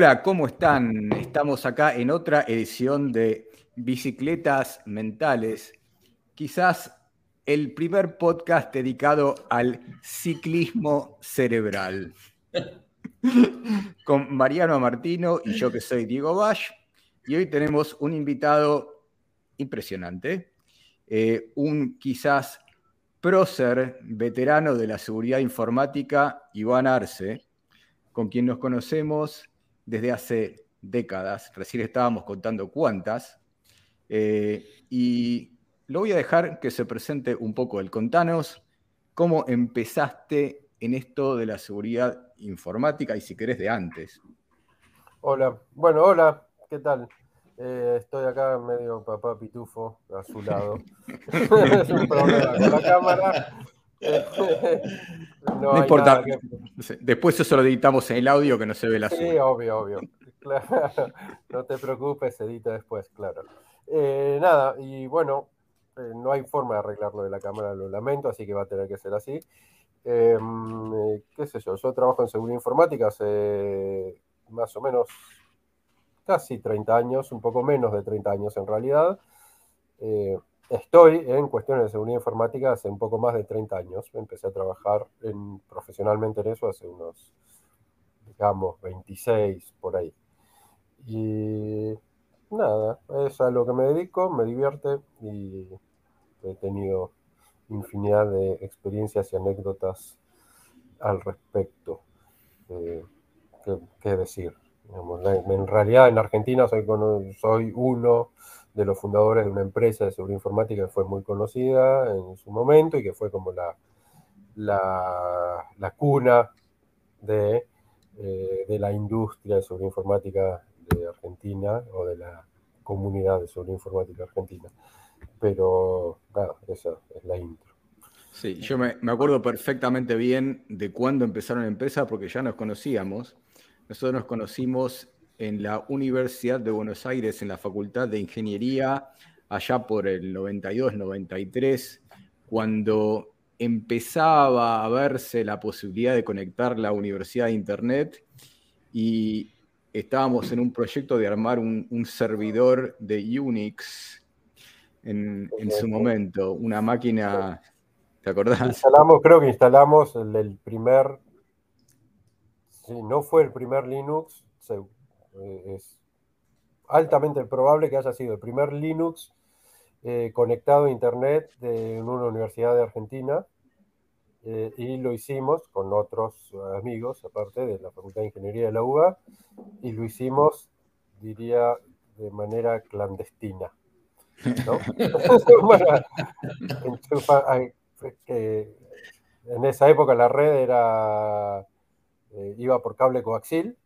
Hola, ¿cómo están? Estamos acá en otra edición de Bicicletas Mentales, quizás el primer podcast dedicado al ciclismo cerebral. Con Mariano Martino y yo que soy Diego Bash. Y hoy tenemos un invitado impresionante, eh, un quizás prócer veterano de la seguridad informática, Iván Arce, con quien nos conocemos desde hace décadas, recién estábamos contando cuántas, eh, y lo voy a dejar que se presente un poco él. Contanos cómo empezaste en esto de la seguridad informática y si querés de antes. Hola, bueno, hola, ¿qué tal? Eh, estoy acá medio papá pitufo a su lado. es un problema con la cámara. no, importa. Después eso lo editamos en el audio que no se ve la Sí, obvio, obvio. No te preocupes, se edita después, claro. Eh, nada, y bueno, eh, no hay forma de arreglarlo de la cámara, lo lamento, así que va a tener que ser así. Em, ¿Qué sé yo? Yo trabajo en seguridad informática hace más o menos casi 30 años, un poco menos de 30 años en realidad. Eh, estoy en cuestiones de seguridad informática hace un poco más de 30 años. Empecé a trabajar en, profesionalmente en eso hace unos, digamos, 26 por ahí. Y nada, es a lo que me dedico, me divierte y he tenido infinidad de experiencias y anécdotas al respecto. Eh, ¿qué, decir? en realidad en Argentina soy, soy uno de los fundadores de una empresa de seguridad informática que fue muy conocida en su momento y que fue como la, la, cuna de, eh, de, la industria de seguridad informática de Argentina o de la comunidad de seguridad informática argentina. Pero, nada, esa es la intro. Sí, yo me, me acuerdo perfectamente bien de cuándo empezaron la empresa porque ya nos conocíamos nosotros nos conocimos en la Universidad de Buenos Aires, en la Facultad de Ingeniería, allá por el 92-93, cuando empezaba a verse la posibilidad de conectar la universidad a Internet y estábamos en un proyecto de armar un, servidor de Unix en, su momento, una máquina, ¿te acordás? Instalamos, creo que instalamos el primer Sí, no fue el primer Linux, es altamente probable que haya sido el primer Linux eh, conectado a Internet de, en una universidad de Argentina. Eh, y lo hicimos con otros amigos, aparte de la Facultad de Ingeniería de la UBA, y lo hicimos, diría, de manera clandestina. en esa época la red era eh, iba por cable coaxil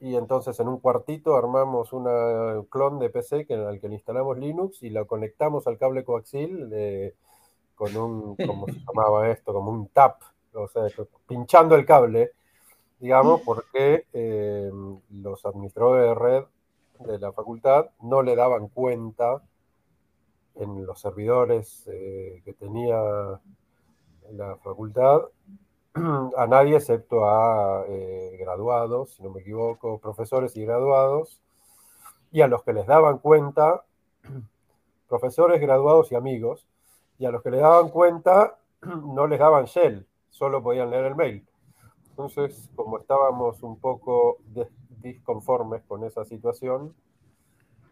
y entonces en un cuartito armamos un clon de PC que, al que le instalamos Linux y lo conectamos al cable coaxil con un, ¿cómo se llamaba esto? Como un tap, o sea, pinchando el cable, digamos, porque eh, los administradores de red de la facultad no le daban cuenta en los servidores eh, que tenía la facultad a nadie excepto a eh, graduados, si no me equivoco, profesores y graduados, y a los que les daban cuenta, profesores, graduados y amigos, y a los que les daban cuenta no les daban shell, solo podían leer el mail. Entonces, como estábamos un poco disconformes con esa situación,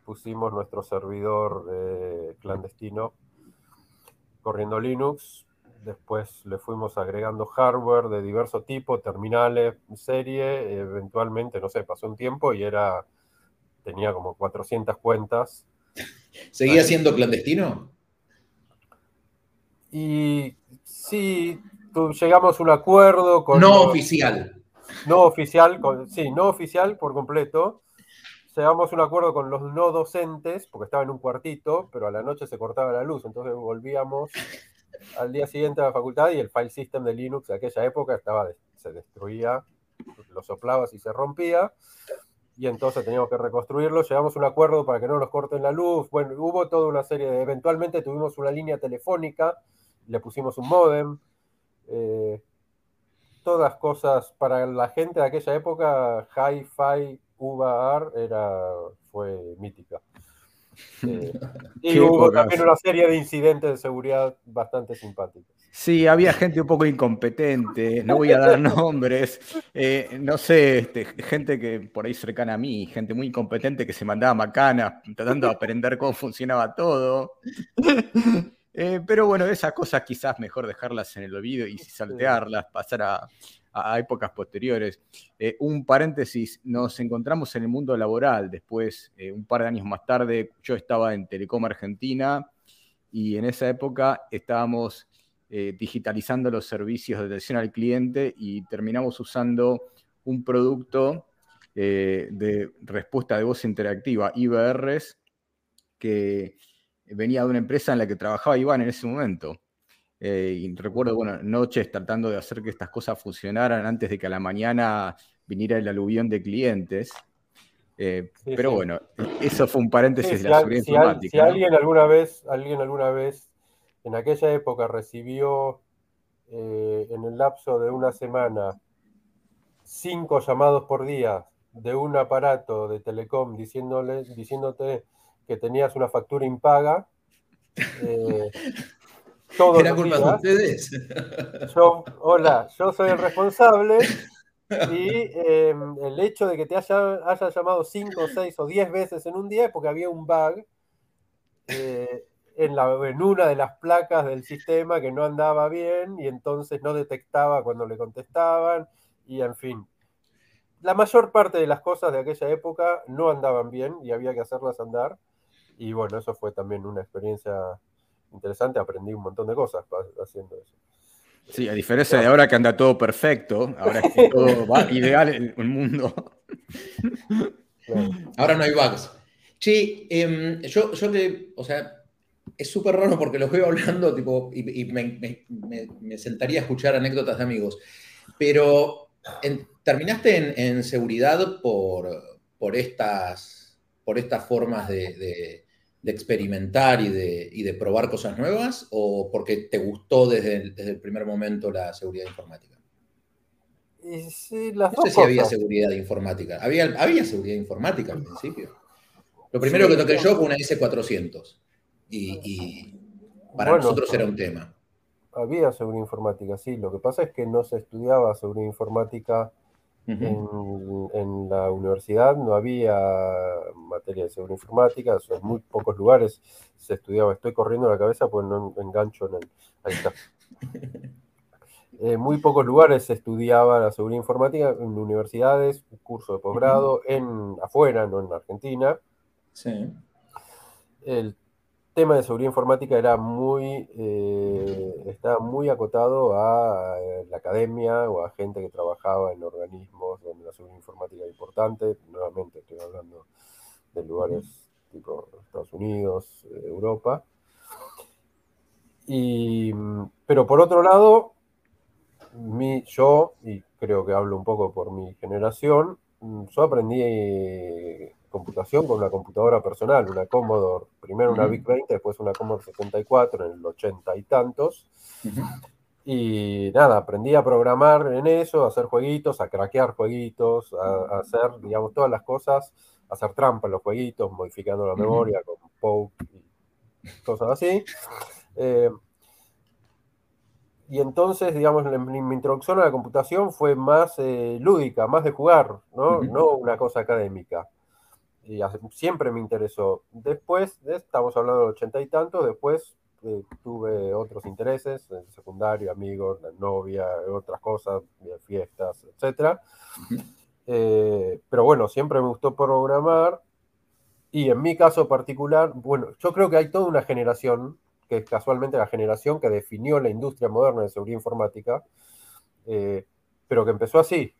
pusimos nuestro servidor eh, clandestino corriendo Linux Después le fuimos agregando hardware de diverso tipo, terminales, serie. Eventualmente, no sé, pasó un tiempo y era. tenía como 400 cuentas. ¿Seguía siendo clandestino? Y sí, llegamos a un acuerdo con. No oficial. No oficial, sí, no oficial por completo. Llegamos a un acuerdo con los no docentes, porque estaba en un cuartito, pero a la noche se cortaba la luz, entonces volvíamos al día siguiente a la facultad y el file system de Linux de aquella época estaba, se destruía, lo soplabas y se rompía. Y entonces teníamos que reconstruirlo. Llegamos a un acuerdo para que no nos corten la luz. Bueno, hubo toda una serie de. Eventualmente tuvimos una línea telefónica, le pusimos un modem. Eh, todas cosas para la gente de aquella época, hi-fi, UVA era, fue mítica. Eh, y hubo también una serie de incidentes de seguridad bastante simpáticos. Sí, había gente un poco incompetente, no voy a dar nombres, eh, no sé, este, gente que por ahí cercana a mí, gente muy incompetente que se mandaba macanas tratando de aprender cómo funcionaba todo. Eh, pero bueno, esas cosas quizás mejor dejarlas en el olvido y saltearlas, pasar a, épocas posteriores. Eh, un paréntesis, nos encontramos en el mundo laboral después, un par de años más tarde, yo estaba en Telecom Argentina y en esa época estábamos eh, digitalizando los servicios de atención al cliente y terminamos usando un producto eh, de respuesta de voz interactiva, IBRs, que venía de una empresa en la que trabajaba Iván en ese momento. Eh, y recuerdo, bueno, noches tratando de hacer que estas cosas funcionaran antes de que a la mañana viniera el aluvión de clientes. pero bueno, eso fue un paréntesis de la seguridad informática. si alguien alguna vez, alguien alguna vez en aquella época recibió eh, en el lapso de una semana cinco llamados por día de un aparato de telecom diciéndole, diciéndote que tenías una factura impaga. Eh, ¿Era culpa de ustedes? Yo, hola, yo soy el responsable y em, el hecho de que te haya, haya, llamado cinco, seis o diez veces en un día es porque había un bug eh, en, la, en una de las placas del sistema que no andaba bien y entonces no detectaba cuando le contestaban y en fin. La mayor parte de las cosas de aquella época no andaban bien y había que hacerlas andar. Y bueno, eso fue también una experiencia interesante. Aprendí un montón de cosas haciendo eso. Sí, a diferencia de ahora que anda todo perfecto, ahora es que todo va ideal en el mundo. Ahora no hay bugs. Sí, em, yo, yo que, o sea, es súper raro porque los veo hablando tipo, y, me, sentaría a escuchar anécdotas de amigos. Pero terminaste en, seguridad por, por, estas, por estas formas de, experimentar y de, probar cosas nuevas o porque te gustó desde el, desde el primer momento la seguridad informática? sí, las no sé si había seguridad informática. Había, había seguridad informática al principio. Lo primero que toqué yo fue una S400 y, para nosotros era un tema. Había seguridad informática, sí. Lo que pasa es que no se estudiaba seguridad informática en, la universidad, no había materia de seguridad informática, en muy pocos lugares se estudiaba. Estoy corriendo la cabeza pues no engancho en el... Ahí está. En muy pocos lugares se estudiaba la seguridad informática, en universidades, un curso de posgrado, en afuera, no en Argentina. Sí. El tema de seguridad informática era muy, eh, muy acotado a eh, la academia o a gente que trabajaba en organismos donde la seguridad informática era importante. Nuevamente estoy hablando de lugares tipo Estados Unidos, eh, Europa. Y, pero por otro lado, yo, y creo que hablo un poco por mi generación, yo aprendí computación con una computadora personal, una Commodore, primero una VIC 20, después una Commodore 74 en el 80 y tantos. Y nada, aprendí a programar en eso, a hacer jueguitos, a craquear jueguitos, a, hacer, digamos, todas las cosas, a hacer trampa en los jueguitos, modificando la memoria con poke y cosas así. Eh, y entonces, digamos, mi, introducción a la computación fue más eh, lúdica, más de jugar, ¿no? No una cosa académica y siempre me interesó. Después, estamos hablando de ochenta y tantos, después eh, tuve otros intereses, en secundario, amigos, novia, otras cosas, fiestas, etc. Eh, pero bueno, siempre me gustó programar y en mi caso particular, bueno, yo creo que hay toda una generación, que es casualmente la generación que definió la industria moderna de seguridad informática, eh, pero que empezó así.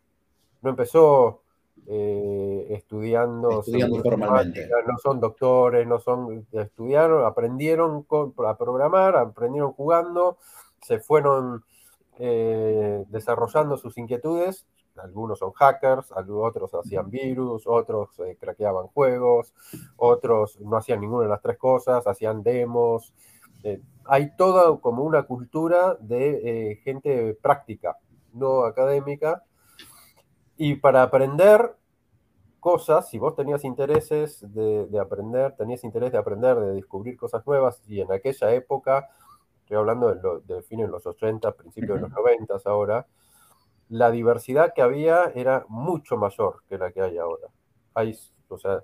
No empezó eh, estudiando, formalmente. No son doctores, no son, estudiaron, aprendieron a programar, aprendieron jugando, se fueron eh, desarrollando sus inquietudes. Algunos son hackers, otros hacían virus, otros eh, craqueaban juegos, otros no hacían ninguna de las tres cosas, hacían demos. hay toda como una cultura de gente práctica, no académica. Y para aprender cosas, si vos tenías intereses de, aprender, tenías interés de aprender, de descubrir cosas nuevas, y en aquella época, estoy hablando de, lo, de fines de los 80, principios de los 90 ahora, la diversidad que había era mucho mayor que la que hay ahora. Hay, o sea,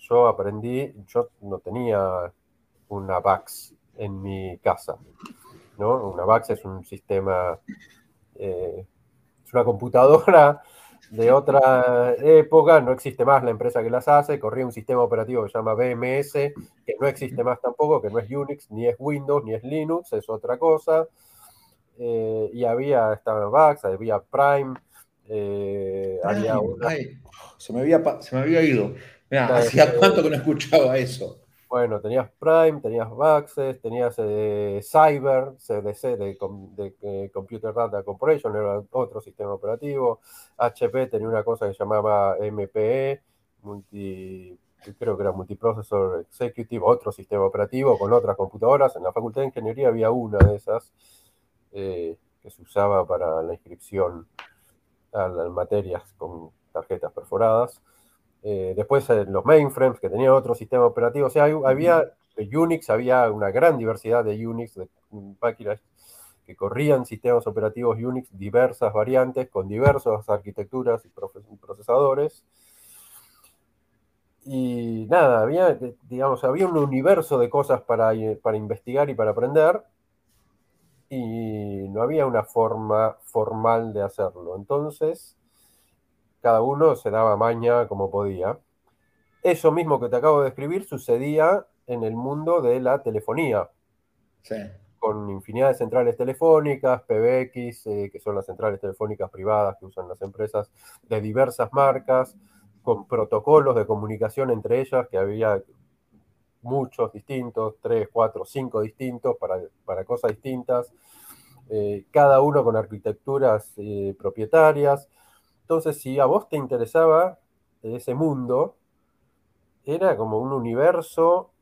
yo aprendí, yo no tenía una VAX en mi casa, ¿no? Una VAX es un sistema, eh, es una computadora de otra época, no existe más la empresa que las hace, corría un sistema operativo que se llama BMS, que no existe más tampoco, que no es Unix, ni es Windows, ni es Linux, es otra cosa. Eh, y había, estaba VAX, había Prime, eh, había se, me había, se me había ido. ¿hacía cuánto que no escuchaba eso? Bueno, tenías Prime, tenías Baxes, tenías eh, Cyber, CDC de, eh, Computer Data Corporation, era otro sistema operativo. HP tenía una cosa que llamaba MPE, creo que era Multiprocessor Executive, otro sistema operativo con otras computadoras. En la Facultad de Ingeniería había una de esas eh, que se usaba para la inscripción a las materias con tarjetas perforadas. Eh, después eh, los mainframes, que tenían otro sistema operativo. O sea, había de Unix, había una gran diversidad de Unix, de máquinas que corrían sistemas operativos Unix, diversas variantes, con diversas arquitecturas y procesadores. Y nada, había, digamos, había un universo de cosas para, para investigar y para aprender, y no había una forma formal de hacerlo. Entonces, cada uno se daba maña como podía. Eso mismo que te acabo de describir sucedía en el mundo de la telefonía. Con infinidad de centrales telefónicas, PBX, eh, que son las centrales telefónicas privadas que usan las empresas de diversas marcas, con protocolos de comunicación entre ellas, que había muchos distintos, tres, cuatro, cinco distintos para, cosas distintas, eh, cada uno con arquitecturas eh, propietarias entonces, si a vos te interesaba ese mundo, era como un universo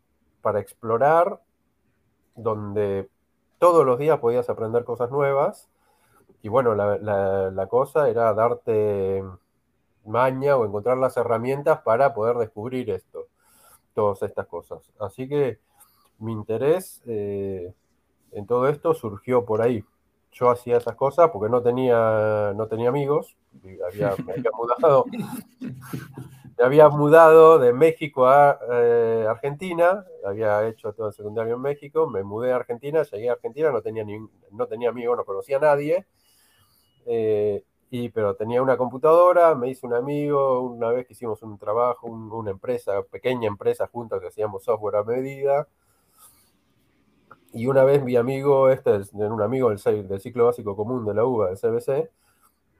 para explorar donde todos los días podías aprender cosas nuevas. Y bueno, la, cosa era darte maña o encontrar las herramientas para poder descubrir esto, todas estas cosas. Así que mi interés eh, en todo esto surgió por ahí yo hacía esas cosas porque no tenía, no tenía amigos, había, me había mudado, me había mudado de México a eh, Argentina, había hecho todo el secundario en México, me mudé a Argentina, llegué a Argentina, no tenía, ni, no tenía amigos, no conocía a nadie, eh, y, pero tenía una computadora, me hice un amigo, una vez que hicimos un trabajo, una empresa, pequeña empresa juntos que hacíamos software a medida, y una vez mi amigo, este es un amigo del, del ciclo básico común de la UBA, del CBC,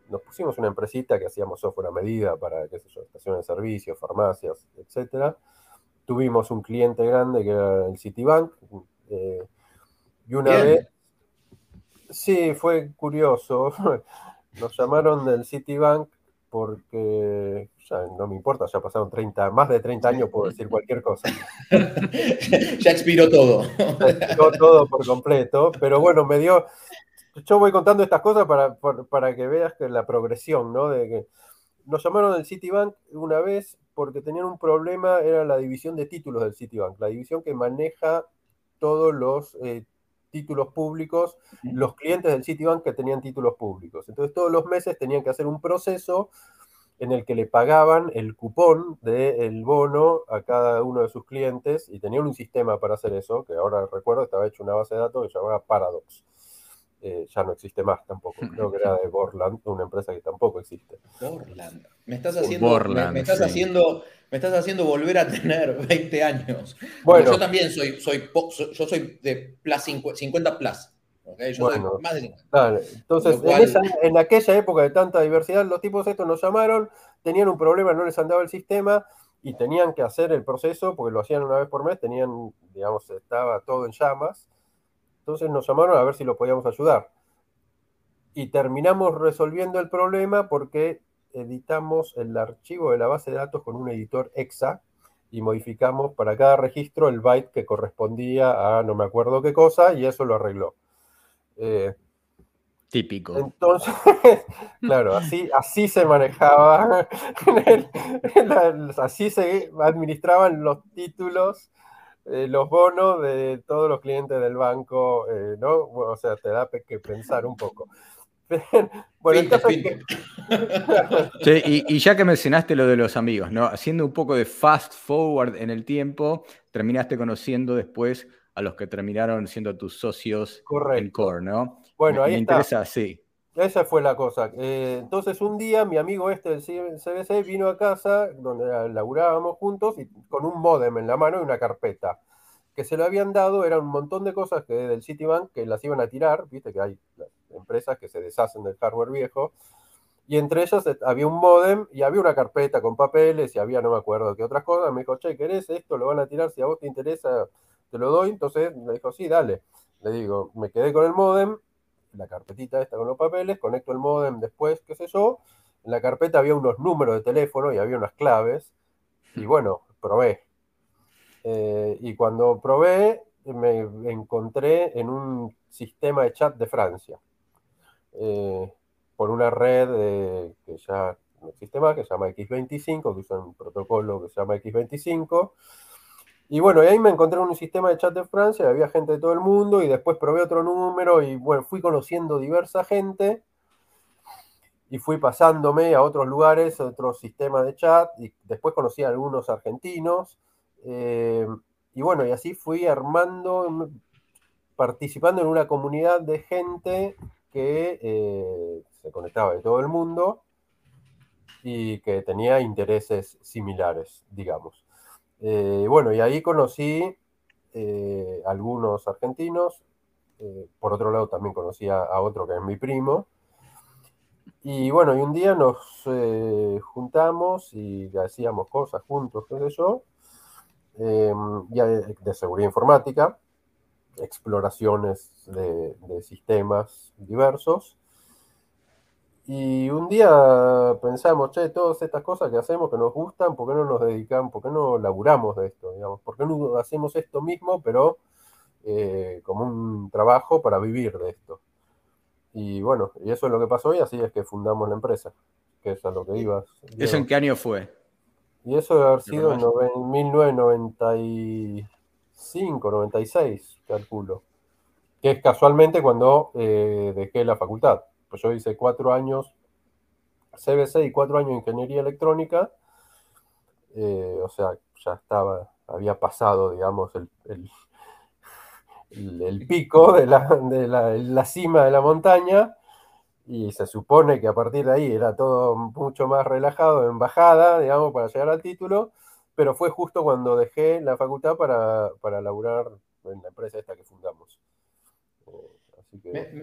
nos pusimos una empresita que hacíamos software a medida para, qué sé yo, estaciones de servicio, farmacias, etc. Tuvimos un cliente grande que era el Citibank. Eh, y una vez, sí, fue curioso. Nos llamaron del Citibank porque ya no me importa, ya pasaron 30, más de 30 años, puedo decir cualquier cosa. ya expiró todo. expiró todo por completo, pero bueno, me dio, yo voy contando estas cosas para, para, que veas que la progresión, ¿no? De que nos llamaron del Citibank una vez porque tenían un problema, era la división de títulos del Citibank, la división que maneja todos los eh, títulos públicos, los clientes del Citibank que tenían títulos públicos. Entonces todos los meses tenían que hacer un proceso en el que le pagaban el cupón del bono a cada uno de sus clientes y tenían un sistema para hacer eso, que ahora recuerdo estaba hecho una base de datos que se llamaba Paradox. Eh, ya no existe más tampoco. Creo que era de Borland, una empresa que tampoco existe. Borland. Me estás haciendo, me, estás haciendo, me estás haciendo volver a tener 20 años. Bueno, yo también soy, soy, yo soy de plus 50 plus. bueno, más de Entonces, en, aquella época de tanta diversidad, los tipos estos nos llamaron, tenían un problema, no les andaba el sistema y tenían que hacer el proceso, porque lo hacían una vez por mes, tenían, digamos, estaba todo en llamas entonces nos llamaron a ver si lo podíamos ayudar. Y terminamos resolviendo el problema porque editamos el archivo de la base de datos con un editor EXA y modificamos para cada registro el byte que correspondía a no me acuerdo qué cosa y eso lo arregló. Eh, Típico. Entonces, claro, así, así se manejaba, así se administraban los títulos, eh, los bonos de todos los clientes del banco, eh, ¿no? o sea, te da que pensar un poco. bueno, y, ya que mencionaste lo de los amigos, ¿no? Haciendo un poco de fast forward en el tiempo, terminaste conociendo después a los que terminaron siendo tus socios en Core, ¿no? Bueno, ahí interesa, sí. Esa fue la cosa. Eh, entonces un día mi amigo este del CBC vino a casa, donde laburábamos juntos, y con un modem en la mano y una carpeta. Que se lo habían dado, eran un montón de cosas que del Citibank que las iban a tirar, viste que hay empresas que se deshacen del hardware viejo. Y entre ellas había un modem y había una carpeta con papeles y había no me acuerdo qué otras cosas. Me dijo, che, ¿querés esto? Lo van a tirar, si a vos te interesa, te lo doy. Entonces me dijo, sí, dale. Le digo, me quedé con el modem la carpetita esta con los papeles, conecto el modem después, qué sé yo. En la carpeta había unos números de teléfono y había unas claves. Y bueno, probé. Eh, y cuando probé, me encontré en un sistema de chat de Francia. Eh, por una red que ya no existe más, que se llama X25, que usa un protocolo que se llama X25 y bueno, y ahí me encontré en un sistema de chat de Francia, había gente de todo el mundo, y después probé otro número, y bueno, fui conociendo diversa gente, y fui pasándome a otros lugares, a otros sistemas de chat, y después conocí a algunos argentinos, eh, y bueno, y así fui armando, participando en una comunidad de gente que eh, se conectaba de todo el mundo y que tenía intereses similares, digamos. Eh, bueno, y ahí conocí eh, algunos argentinos. Eh, por otro lado, también conocí a, otro que es mi primo. Y bueno, y un día nos juntamos y hacíamos cosas juntos, qué sé yo, ya de, seguridad informática, exploraciones de sistemas diversos. Y un día pensamos, che, todas estas cosas que hacemos que nos gustan, ¿por qué no nos dedicamos, por qué no laburamos de esto? Digamos? ¿Por qué no hacemos esto mismo, pero eh, como un trabajo para vivir de esto? Y bueno, y eso es lo que pasó y así es que fundamos la empresa, que es a lo que ibas. ¿Eso en qué año fue? Y eso debe haber sido en, 1995, 96, calculo. Que es casualmente cuando eh, dejé la facultad pues yo hice cuatro años CBC y cuatro años ingeniería electrónica, eh, o sea, ya estaba, había pasado, digamos, el, el, pico de, la, de la, cima de la montaña, y se supone que a partir de ahí era todo mucho más relajado, en bajada, digamos, para llegar al título, pero fue justo cuando dejé la facultad para, para laburar en la empresa esta que fundamos.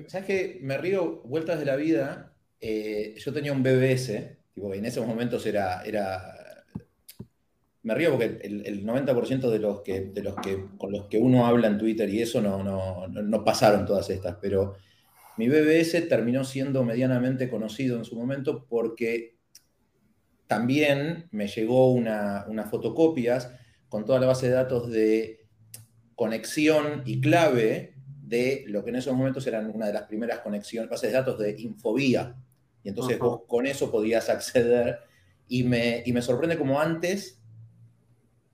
¿Sabes qué? Me río vueltas de la vida. Eh, yo tenía un BBS, tipo, en esos momentos era, era me río porque el, 90% de los que, de los que con los que uno habla en Twitter y eso no, no, pasaron todas estas, pero mi BBS terminó siendo medianamente conocido en su momento porque también me llegó una, unas fotocopias con toda la base de datos de conexión y clave de lo que en esos momentos eran una de las primeras conexiones, bases de datos de Infobía. Y entonces vos con eso podías acceder. Y me, me sorprende como antes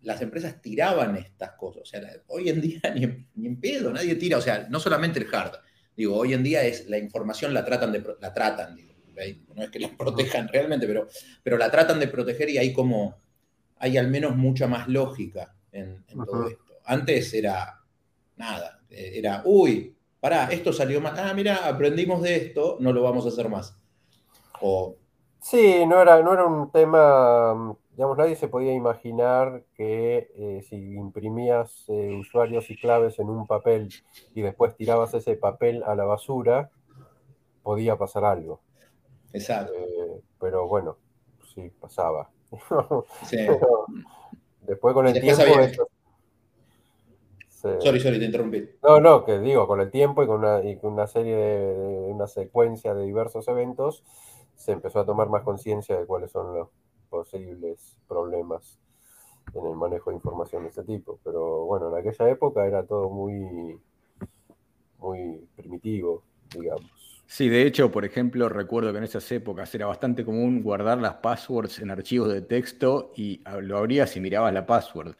las empresas tiraban estas cosas. O sea, hoy en día ni, en pedo, nadie tira. O sea, no solamente el hard. Digo, hoy en día es la información la tratan de la tratan, digo, no es que la protejan realmente, pero, pero la tratan de proteger y hay como hay al menos mucha más lógica en, en todo esto. Antes era nada, eh, era, uy, pará, esto salió mal, ah, mira, aprendimos de esto, no lo vamos a hacer más. O... Sí, no era, no era un tema, digamos, nadie se podía imaginar que eh, si imprimías eh, usuarios y claves en un papel y después tirabas ese papel a la basura, podía pasar algo. Exacto. pero bueno, sí, pasaba. Sí. después con el tiempo... Sorry, sorry, te interrumpí. No, no, que digo, con el tiempo y con una, y con una serie de, una secuencia de diversos eventos, se empezó a tomar más conciencia de cuáles son los posibles problemas en el manejo de información de este tipo. Pero bueno, en aquella época era todo muy, muy primitivo, digamos. Sí, de hecho, por ejemplo, recuerdo que en esas épocas era bastante común guardar las passwords en archivos de texto y lo abrías y mirabas la password.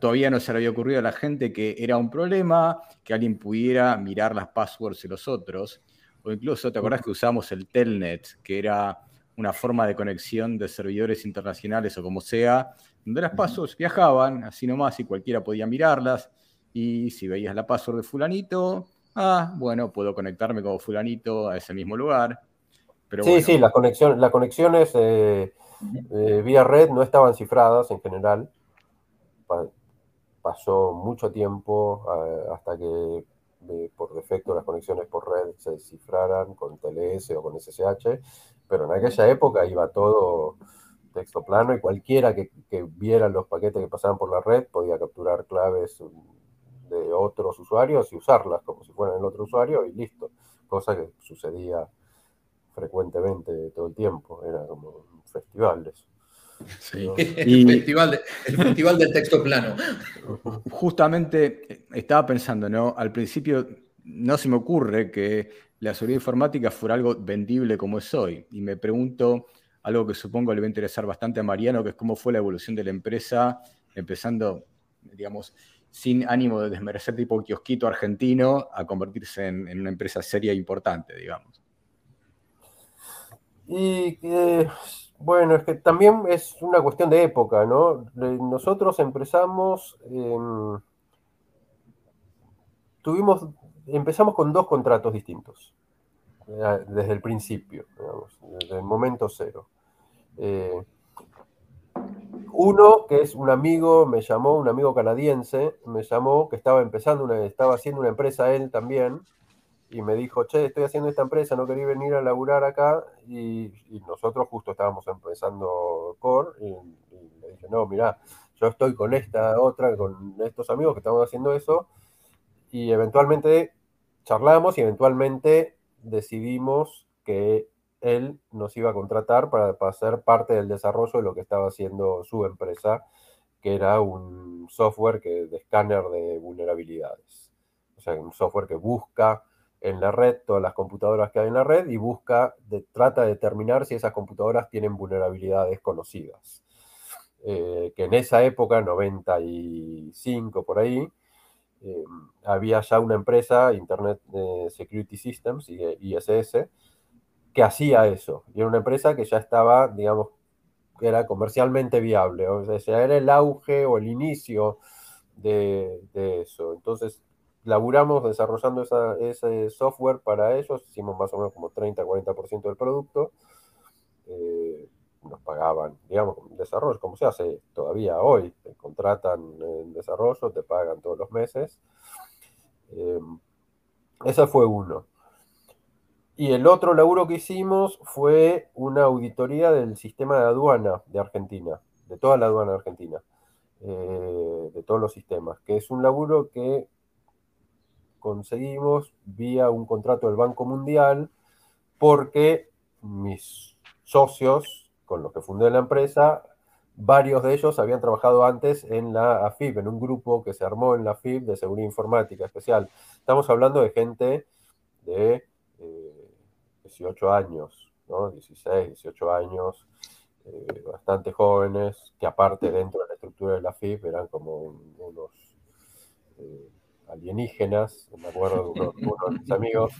Todavía no se le había ocurrido a la gente que era un problema que alguien pudiera mirar las passwords de los otros. O incluso, ¿te acordás que usamos el Telnet, que era una forma de conexión de servidores internacionales o como sea, donde las passwords viajaban así nomás y cualquiera podía mirarlas? Y si veías la password de fulanito, ah, bueno, puedo conectarme como fulanito a ese mismo lugar. Pero sí, sí, las conexiones, las conexiones eh, eh, vía red no estaban cifradas en general. Pasó mucho tiempo eh, hasta que por defecto las conexiones por red se cifraran con TLS o con SSH, pero en aquella época iba todo texto plano y cualquiera que, que viera los paquetes que pasaban por la red podía capturar claves de otros usuarios y usarlas como si fueran el otro usuario y listo. Cosa que sucedía frecuentemente todo el tiempo. Era como un festival eso. Sí. el, festival el festival del texto plano. Justamente estaba pensando, ¿no? Al principio no se me ocurre que la seguridad informática fuera algo vendible como es hoy. Y me pregunto algo que supongo le va a interesar bastante a Mariano, que es cómo fue la evolución de la empresa, empezando, digamos, sin ánimo de desmerecer tipo kiosquito argentino a convertirse en, una empresa seria e importante, digamos. Y bueno, es que también es una cuestión de época, ¿no? Nosotros empezamos, tuvimos, empezamos con dos contratos distintos, eh, desde el principio, digamos, desde el momento cero. Eh, uno, que es un amigo, me llamó, un amigo canadiense, me llamó, que estaba empezando, una, estaba haciendo una empresa él también, y me dijo, che, estoy haciendo esta empresa, no quería venir a laburar acá, y, nosotros justo estábamos empezando Core, y, le dije, no, mirá, yo estoy con esta otra, con estos amigos que estamos haciendo eso, y eventualmente charlamos y eventualmente decidimos que él nos iba a contratar para, para, ser parte del desarrollo de lo que estaba haciendo su empresa, que era un software que, de escáner de vulnerabilidades. O sea, un software que busca en la red todas las computadoras que hay en la red y busca, trata de determinar si esas computadoras tienen vulnerabilidades conocidas. Eh, que en esa época, 95 por ahí, eh, había ya una empresa, Internet eh, Security Systems, ISS, que hacía eso. Y era una empresa que ya estaba, digamos, que era comercialmente viable. O sea, era el auge o el inicio de, eso. Entonces, laburamos desarrollando ese software para ellos. Hicimos más o menos como 30-40% del producto. Eh, nos pagaban, digamos, desarrollo, como se hace todavía hoy. Te contratan en desarrollo, te pagan todos los meses. Eh, ese fue uno. Y el otro laburo que hicimos fue una auditoría del sistema de aduana de Argentina, de toda la aduana argentina, eh, de todos los sistemas, que es un laburo que conseguimos vía un contrato del Banco Mundial porque mis socios con los que fundé la empresa, varios de ellos habían trabajado antes en la AFIP, en un grupo que se armó en la AFIP de seguridad informática especial. Estamos hablando de gente de 18 años, ¿no? 16, 18 años, eh, bastante jóvenes, que aparte dentro de la estructura de la FIP eran como unos eh, alienígenas. Me acuerdo de uno, de mis amigos,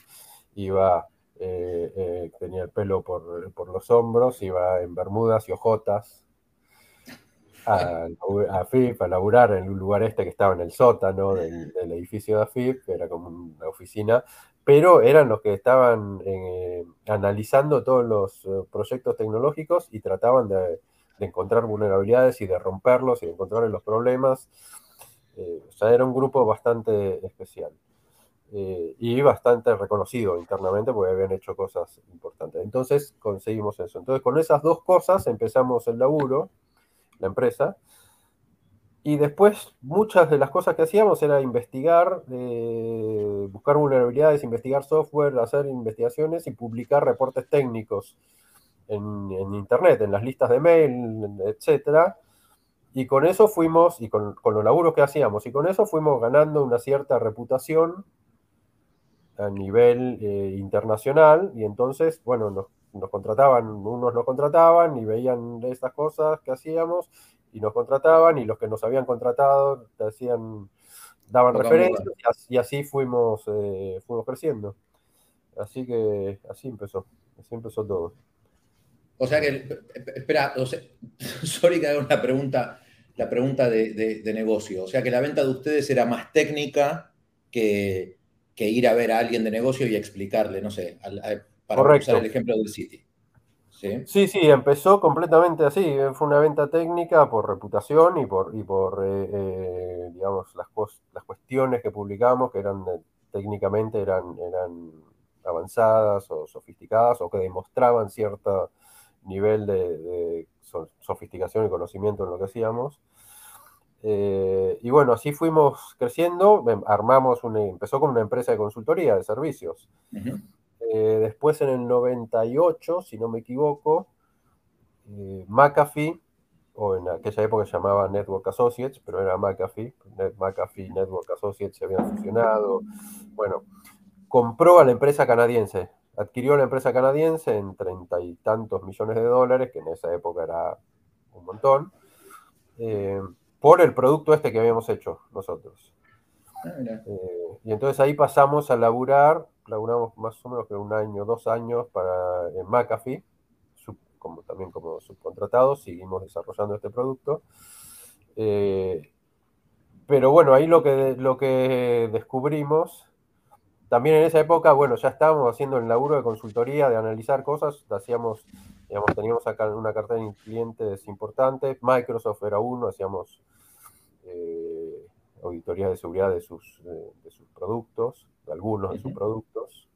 iba, eh, tenía el pelo por, por, los hombros, iba en bermudas y ojotas. A, a FIP, a laburar en un lugar este que estaba en el sótano del, del edificio de AFIP, que era como una oficina, pero eran los que estaban eh, analizando todos los eh, proyectos tecnológicos y trataban de, encontrar vulnerabilidades y de romperlos y de encontrar los problemas. Eh, o sea, era un grupo bastante especial y bastante reconocido internamente porque habían hecho cosas importantes. Entonces conseguimos eso. Entonces con esas dos cosas empezamos el laburo, la empresa, y después muchas de las cosas que hacíamos era investigar, eh, buscar vulnerabilidades, investigar software, hacer investigaciones y publicar reportes técnicos en, Internet, en las listas de mail, etc. Y con eso fuimos, y con, los laburos que hacíamos, y con eso fuimos ganando una cierta reputación a nivel eh, internacional y entonces, bueno, nos, nos, contrataban, unos nos contrataban y veían estas cosas que hacíamos y nos contrataban y los que nos habían contratado te hacían, daban referencias y así, fuimos, eh, fuimos creciendo. Así que así empezó, así empezó todo. O sea que, espera, sorry que haga una pregunta, la pregunta de, negocio. O sea que la venta de ustedes era más técnica que, ir a ver a alguien de negocio y explicarle, no sé, para usar el ejemplo del City. ¿Sí? sí, empezó completamente así. Fue una venta técnica por reputación y por, y por eh, eh, digamos, las, las cuestiones que publicamos, que eran eh, técnicamente eran, eran avanzadas o sofisticadas o que demostraban cierto nivel de, sofisticación y conocimiento en lo que hacíamos. y bueno, así fuimos creciendo, em, armamos una, empezó con una empresa de consultoría de servicios. Eh, después en el 98, si no me equivoco, eh, McAfee, o en aquella época se llamaba Network Associates, pero era McAfee, McAfee Network Associates se habían fusionado, bueno, compró a la empresa canadiense, adquirió la empresa canadiense en treinta y tantos millones de dólares, que en esa época era un montón, eh, por el producto este que habíamos hecho nosotros. Ah, y entonces ahí pasamos a laburar laburamos más o menos que un año, dos años para en McAfee, como, también como subcontratados, seguimos desarrollando este producto. Eh, pero bueno, ahí lo que, lo que descubrimos, también en esa época, bueno, ya estábamos haciendo el laburo de consultoría, de analizar cosas, hacíamos, digamos, teníamos acá una cartera de clientes importantes, Microsoft era uno, hacíamos eh, auditoría de seguridad de sus, de sus productos algunos de sus productos.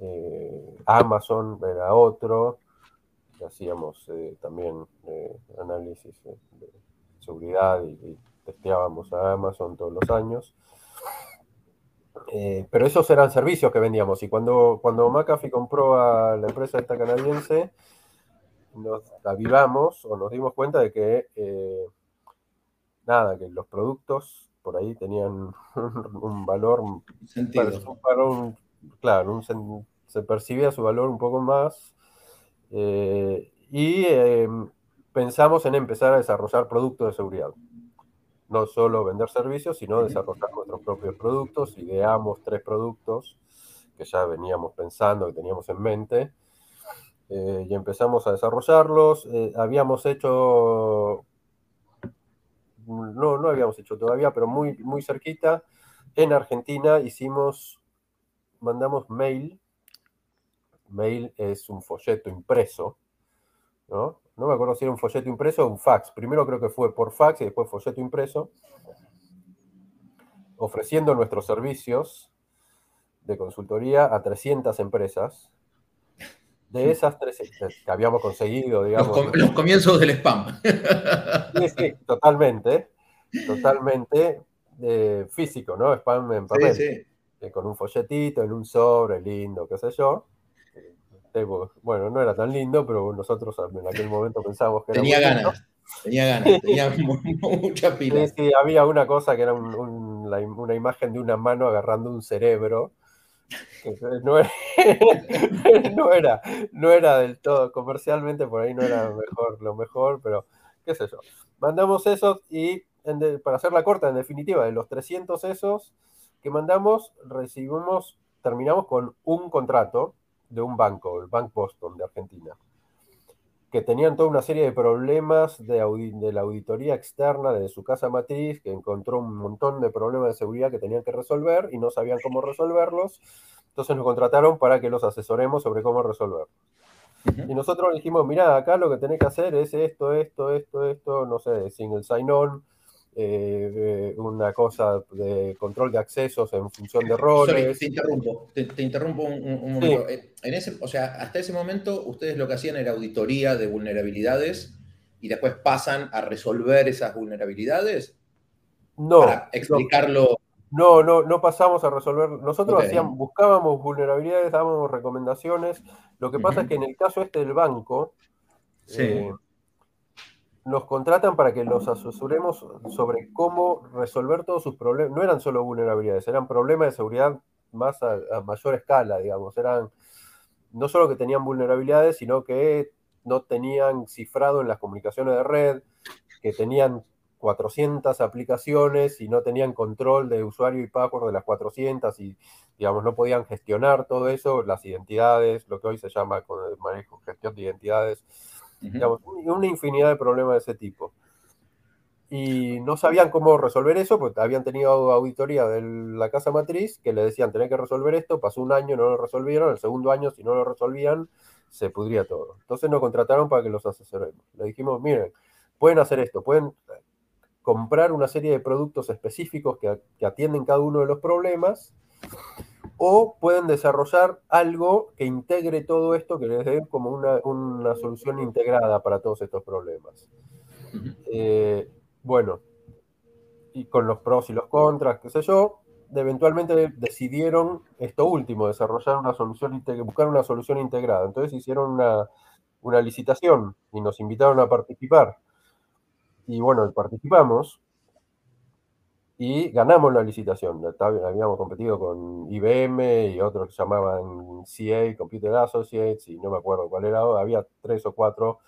Eh, Amazon era otro. Hacíamos eh, también eh, análisis de seguridad y, testeábamos a Amazon todos los años. Pero esos eran servicios que vendíamos. Y cuando, cuando McAfee compró a la empresa esta canadiense, nos avivamos o nos dimos cuenta de que nada, que los productos por ahí tenían un valor, Sentido. claro, se percibía su valor un poco más. Eh, y pensamos en empezar a desarrollar productos de seguridad. No solo vender servicios, sino desarrollar nuestros propios productos. Ideamos tres productos que ya veníamos pensando, que teníamos en mente. Eh, y empezamos a desarrollarlos. Eh, habíamos hecho no, no habíamos hecho todavía, pero muy, muy cerquita, en Argentina hicimos, mandamos mail. Mail es un folleto impreso, ¿no? No me acuerdo si era un folleto impreso o un fax. Primero creo que fue por fax y después folleto impreso, ofreciendo nuestros servicios de consultoría a 300 empresas. De esas tres que habíamos conseguido, digamos. Los, comienzos del spam. Sí, sí, totalmente. Totalmente eh, físico, ¿no? Spam en papel. Sí, sí. Eh, con un folletito, en un sobre, lindo, qué sé yo. Bueno, no era tan lindo, pero nosotros en aquel momento pensábamos que tenía era. ganas, tenía ganas, tenía mucha pila. Sí, sí, había una cosa que era una imagen de una mano agarrando un cerebro no era, no era, no era del todo, comercialmente por ahí no era mejor, lo mejor, pero qué sé yo. Mandamos esos y para hacer la corta, en definitiva, de los 300 esos que mandamos, recibimos, terminamos con un contrato de un banco, el Bank Boston de Argentina, que tenían toda una serie de problemas de, de la auditoría externa de su casa matriz, que encontró un montón de problemas de seguridad que tenían que resolver y no sabían cómo resolverlos. Entonces nos contrataron para que los asesoremos sobre cómo resolverlos. Y nosotros dijimos, mira, acá lo que tenés que hacer es esto, esto, esto, esto, no sé, single sign-on, eh, una cosa de control de accesos en función de roles. te interrumpo, te, interrumpo un, momento. Eh, en ese, o sea, hasta ese momento ustedes lo que hacían era auditoría de vulnerabilidades y después pasan a resolver esas vulnerabilidades. No. Para explicarlo. No, no, no pasamos a resolver. Nosotros hacíamos, buscábamos vulnerabilidades, dábamos recomendaciones. Lo que pasa es que en el caso este del banco, eh, nos contratan para que los asesoremos sobre cómo resolver todos sus problemas. No eran solo vulnerabilidades, eran problemas de seguridad más a, mayor escala, digamos. Eran no solo que tenían vulnerabilidades, sino que no tenían cifrado en las comunicaciones de red, que tenían 400 aplicaciones y no tenían control de usuario y password de las 400 y, digamos, no podían gestionar todo eso, las identidades, lo que hoy se llama con el manejo, gestión de identidades, una infinidad de problemas de ese tipo y no sabían cómo resolver eso, porque habían tenido auditoría de la casa matriz que le decían tener que resolver esto, pasó un año, no lo resolvieron, el segundo año si no lo resolvían, se pudría todo. Entonces nos contrataron para que los asesoremos. Le dijimos, miren, pueden hacer esto, pueden comprar una serie de productos específicos que, atienden cada uno de los problemas, o pueden desarrollar algo que integre todo esto, que les dé como una, solución integrada para todos estos problemas. Bueno, y con los pros y los contras, qué sé yo, eventualmente decidieron esto último, desarrollar una solución, buscar una solución integrada. Entonces hicieron una, licitación y nos invitaron a participar. Y bueno, participamos y ganamos la licitación. Habíamos competido con IBM y otros que llamaban CA, Computer Associates, y no me acuerdo cuál era. Había tres o cuatro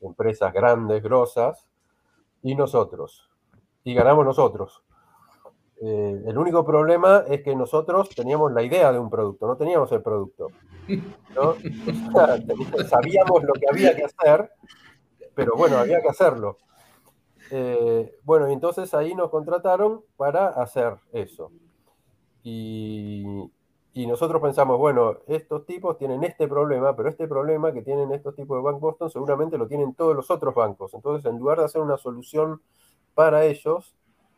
empresas grandes, grosas, y nosotros. Y ganamos nosotros. Eh, el único problema es que nosotros teníamos la idea de un producto, no teníamos el producto. Sabíamos lo que había que hacer, pero bueno, había que hacerlo. Eh, bueno, entonces ahí nos contrataron para hacer eso. Y, y nosotros pensamos, bueno, estos tipos tienen este problema, pero este problema que tienen estos tipos de Bank Boston seguramente lo tienen todos los otros bancos. Entonces, en lugar de hacer una solución para ellos,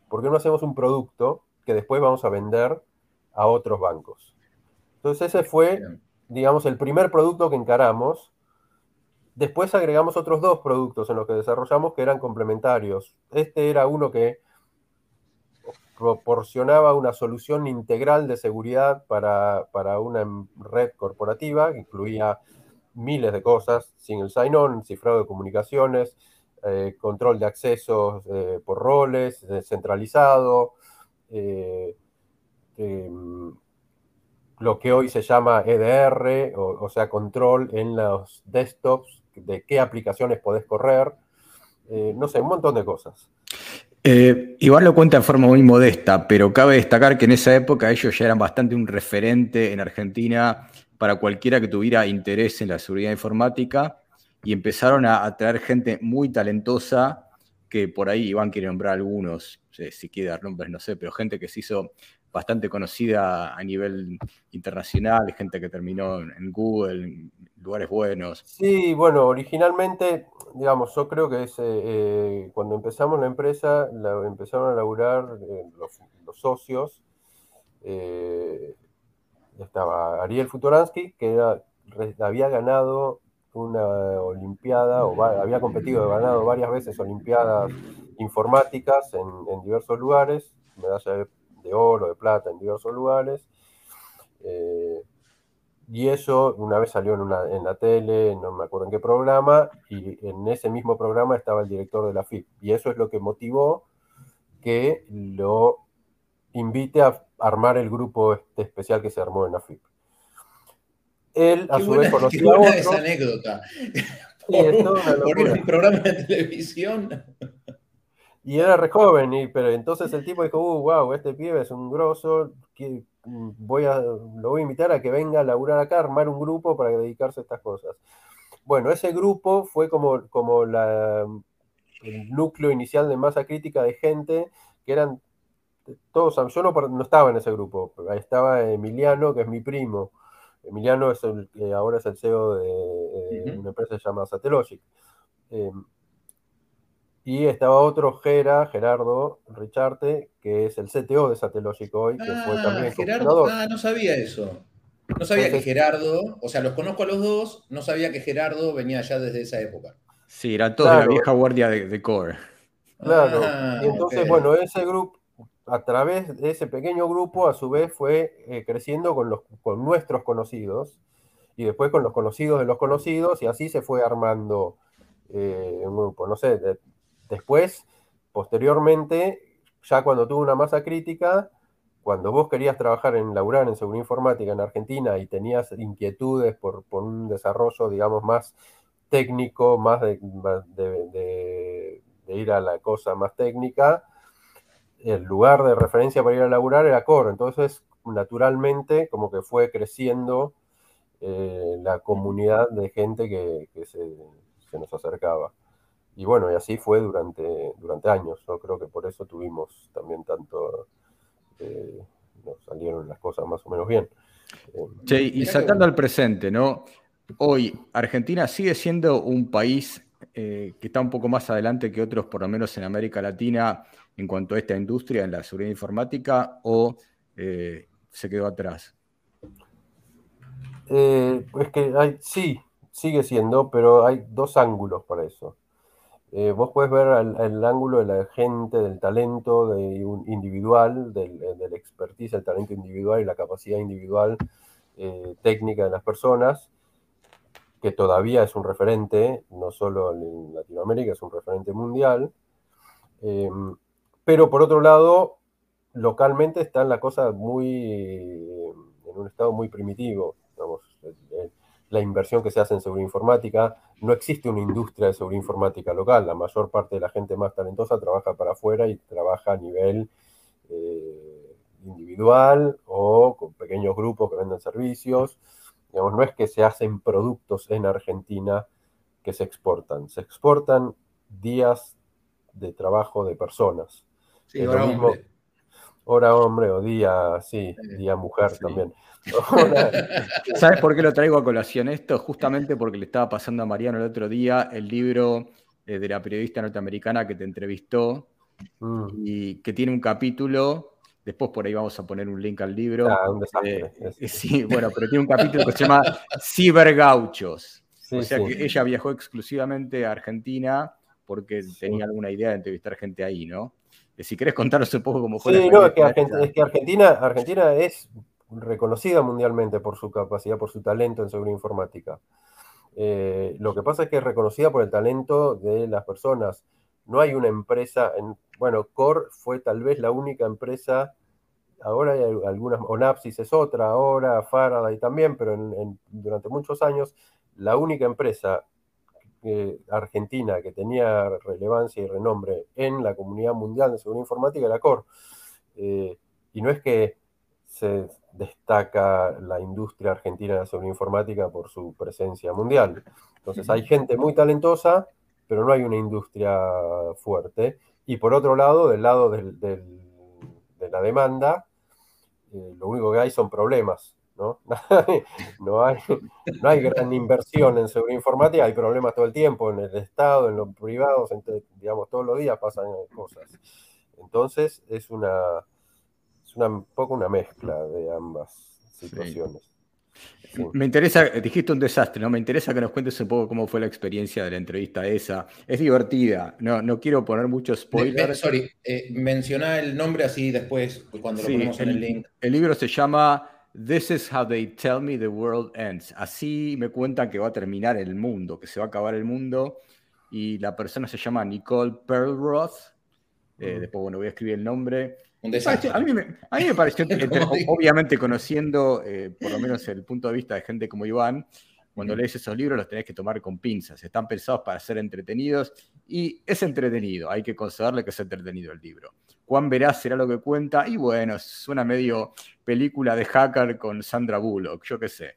¿por qué no hacemos un producto que después vamos a vender a otros bancos? Entonces, ese fue, digamos, el primer producto que encaramos. Después agregamos otros dos productos en los que desarrollamos que eran complementarios. Este era uno que proporcionaba una solución integral de seguridad para, una red corporativa que incluía miles de cosas, single sign-on, cifrado de comunicaciones, eh, control de accesos eh, por roles, descentralizado, eh, em, lo que hoy se llama EDR, o, sea, control en los desktops de qué aplicaciones podés correr, no sé, un montón de cosas. Eh, igual lo cuenta de forma muy modesta, pero cabe destacar que en esa época ellos ya eran bastante un referente en Argentina para cualquiera que tuviera interés en la seguridad informática y empezaron a atraer gente muy talentosa que por ahí Iván quiere nombrar algunos, si quiere dar nombres, no sé, pero gente que se hizo bastante conocida a nivel internacional, gente que terminó en Google, en lugares buenos. Sí, bueno, originalmente, digamos, yo creo que es, eh, eh, cuando empezamos la empresa, la, empezaron a laburar eh, los, socios. estaba Ariel Futuransky, que había ganado una olimpiada, o había competido, ganado varias veces olimpiadas informáticas en, en diversos lugares, medalla de de oro, de plata en diversos lugares. Eh, y eso una vez salió en, una, en la tele, no me acuerdo en qué programa, y en ese mismo programa estaba el director de la FIP. Y eso es lo que motivó que lo invite a armar el grupo este especial que se armó en la FIP. Él, a su vez, conocía a esa anécdota. Por un programa de televisión. Y era re joven, y, pero entonces el tipo dijo, uh, wow, este pibe es un grosso, que mm, voy a, lo voy a invitar a que venga a laburar acá, a armar un grupo para dedicarse a estas cosas. Bueno, ese grupo fue como, como la, el núcleo inicial de masa crítica de gente que eran todos, yo no, no estaba en ese grupo, ahí estaba Emiliano, que es mi primo. Emiliano es el que ahora es el CEO de, una empresa llamada Satellogic. Em, y estaba otro Gera, Gerardo Richarte, que es el CTO de Satellogic hoy, que fue ah, también Gerardo, Ah, no sabía eso. No sabía que Gerardo, o sea, los conozco a los dos, no sabía que Gerardo venía ya desde esa época. Sí, era todo de la vieja guardia de, Core. Claro. Ah, y entonces, bueno, ese grupo, a través de ese pequeño grupo, a su vez fue eh, creciendo con, los, con nuestros conocidos y después con los conocidos de los conocidos, y así se fue armando eh, un grupo. No sé, Después, posteriormente, ya cuando tuvo una masa crítica, cuando vos querías trabajar en laburar en seguridad informática en Argentina y tenías inquietudes por, un desarrollo, digamos, más técnico, más de, de, ir a la cosa más técnica, el lugar de referencia para ir a laburar era Core. Entonces, naturalmente, como que fue creciendo eh, la comunidad de gente que, se, nos acercaba. Y bueno, y así fue durante, durante años. Yo creo que por eso tuvimos también tanto, eh, nos salieron las cosas más o menos bien. Eh, y saltando al presente, ¿no? Hoy Argentina sigue siendo un país que está un poco más adelante que otros, por lo menos en América Latina, en cuanto a esta industria, en la seguridad informática, o se quedó atrás. Eh, es que hay, sí, sigue siendo, pero hay dos ángulos para eso. Eh, vos puedes ver el, ángulo de la gente, del talento de un individual, del, eh, del, expertise, el talento individual y la capacidad individual técnica de las personas, que todavía es un referente, no solo en Latinoamérica, es un referente mundial. pero por otro lado, localmente está en la cosa muy, en un estado muy primitivo la inversión que se hace en seguridad informática. No existe una industria de seguridad informática local. La mayor parte de la gente más talentosa trabaja para afuera y trabaja a nivel eh, individual o con pequeños grupos que venden servicios. Digamos, no es que se hacen productos en Argentina que se exportan. Se exportan días de trabajo de personas. Sí, hombre. Hora hombre o día, sí, día mujer también. ¿Sabes por qué lo traigo a colación esto? Justamente porque le estaba pasando a Mariano el otro día el libro eh, de la periodista norteamericana que te entrevistó mm. y que tiene un capítulo. Después por ahí vamos a poner un link al libro. Ah, eh, sí, bueno, pero tiene un capítulo que se llama Cibergauchos. o sea que ella viajó exclusivamente a Argentina porque tenía alguna idea de entrevistar gente ahí, ¿no? Eh, si querés contarnos un poco cómo fue. Sí, no, es que, es que Argentina, Argentina es reconocida mundialmente por su capacidad, por su talento en seguridad informática. Eh, lo que pasa es que es reconocida por el talento de las personas. No hay una empresa, en, bueno, Core fue tal vez la única empresa, ahora hay algunas, Onapsis es otra, ahora Faraday también, pero durante muchos años la única empresa eh, argentina que tenía relevancia y renombre en la comunidad mundial de seguridad informática era Core. Eh, y no es que se destaca la industria argentina de la seguridad informática por su presencia mundial. Entonces hay gente muy talentosa, pero no hay una industria fuerte. Y por otro lado, del lado de la demanda, eh, lo único que hay son problemas. ¿no? no, hay, no hay gran inversión en seguridad informática, hay problemas todo el tiempo en el Estado, en los privados, digamos, todos los días pasan cosas. Entonces es una, es un poco una mezcla de ambas situaciones. Me interesa, dijiste un desastre, ¿no? Me interesa que nos cuentes un poco cómo fue la experiencia de la entrevista esa. Es divertida, no, no quiero poner muchos spoilers. sorry, eh, menciona el nombre así después, cuando lo ponemos en el link. El libro se llama This is how they tell me the world ends. Así me cuentan que va a terminar el mundo, que se va a acabar el mundo. Y la persona se llama Nicole Perlroth. Eh. Después, bueno, voy a escribir el nombre. A mí, me, pareció, obviamente conociendo eh, por lo menos el punto de vista de gente como Iván, cuando lees esos libros los tenés que tomar con pinzas. Están pensados para ser entretenidos y es entretenido. Hay que concederle que es entretenido el libro. Juan Verás será lo que cuenta y bueno, suena medio película de hacker con Sandra Bullock, yo qué sé.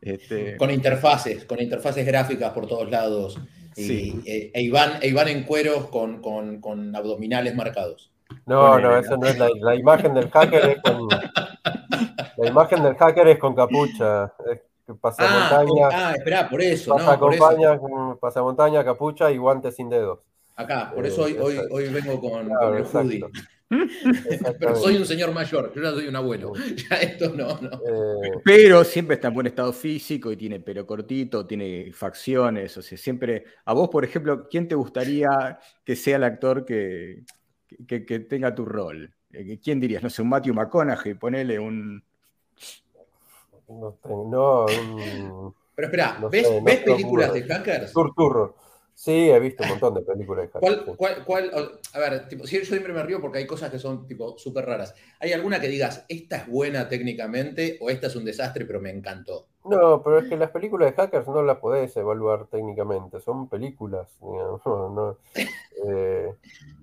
Este... Con interfaces, con interfaces gráficas por todos lados. Eh, e, Iván, e Iván en cueros con, con abdominales marcados. No, no, eso no es la, imagen del hacker es con. La imagen del hacker es con capucha. pasa ah, ah, espera, por eso. Pasa, no, pasa montaña, capucha y guantes sin dedos. Acá, por eso hoy, hoy, hoy vengo con, el hoodie. Pero soy un señor mayor, yo ya soy un abuelo. Ya esto no, no. Eh, pero siempre está en buen estado físico y tiene pelo cortito, tiene facciones. O sea, siempre. A vos, por ejemplo, ¿quién te gustaría que sea el actor que, que, tenga tu rol? Eh, ¿Quién dirías? No sé, un Matthew McConaughey, ponele un. No, no un... Pero espera, ¿ves, películas de hackers? Turturro. Sí, he visto un montón de películas de hackers. ¿Cuál, cuál, a ver, tipo, yo siempre me río porque hay cosas que son tipo súper raras. ¿Hay alguna que digas, esta es buena técnicamente o esta es un desastre pero me encantó? No, pero es que las películas de hackers no las podés evaluar técnicamente, son películas. Eh,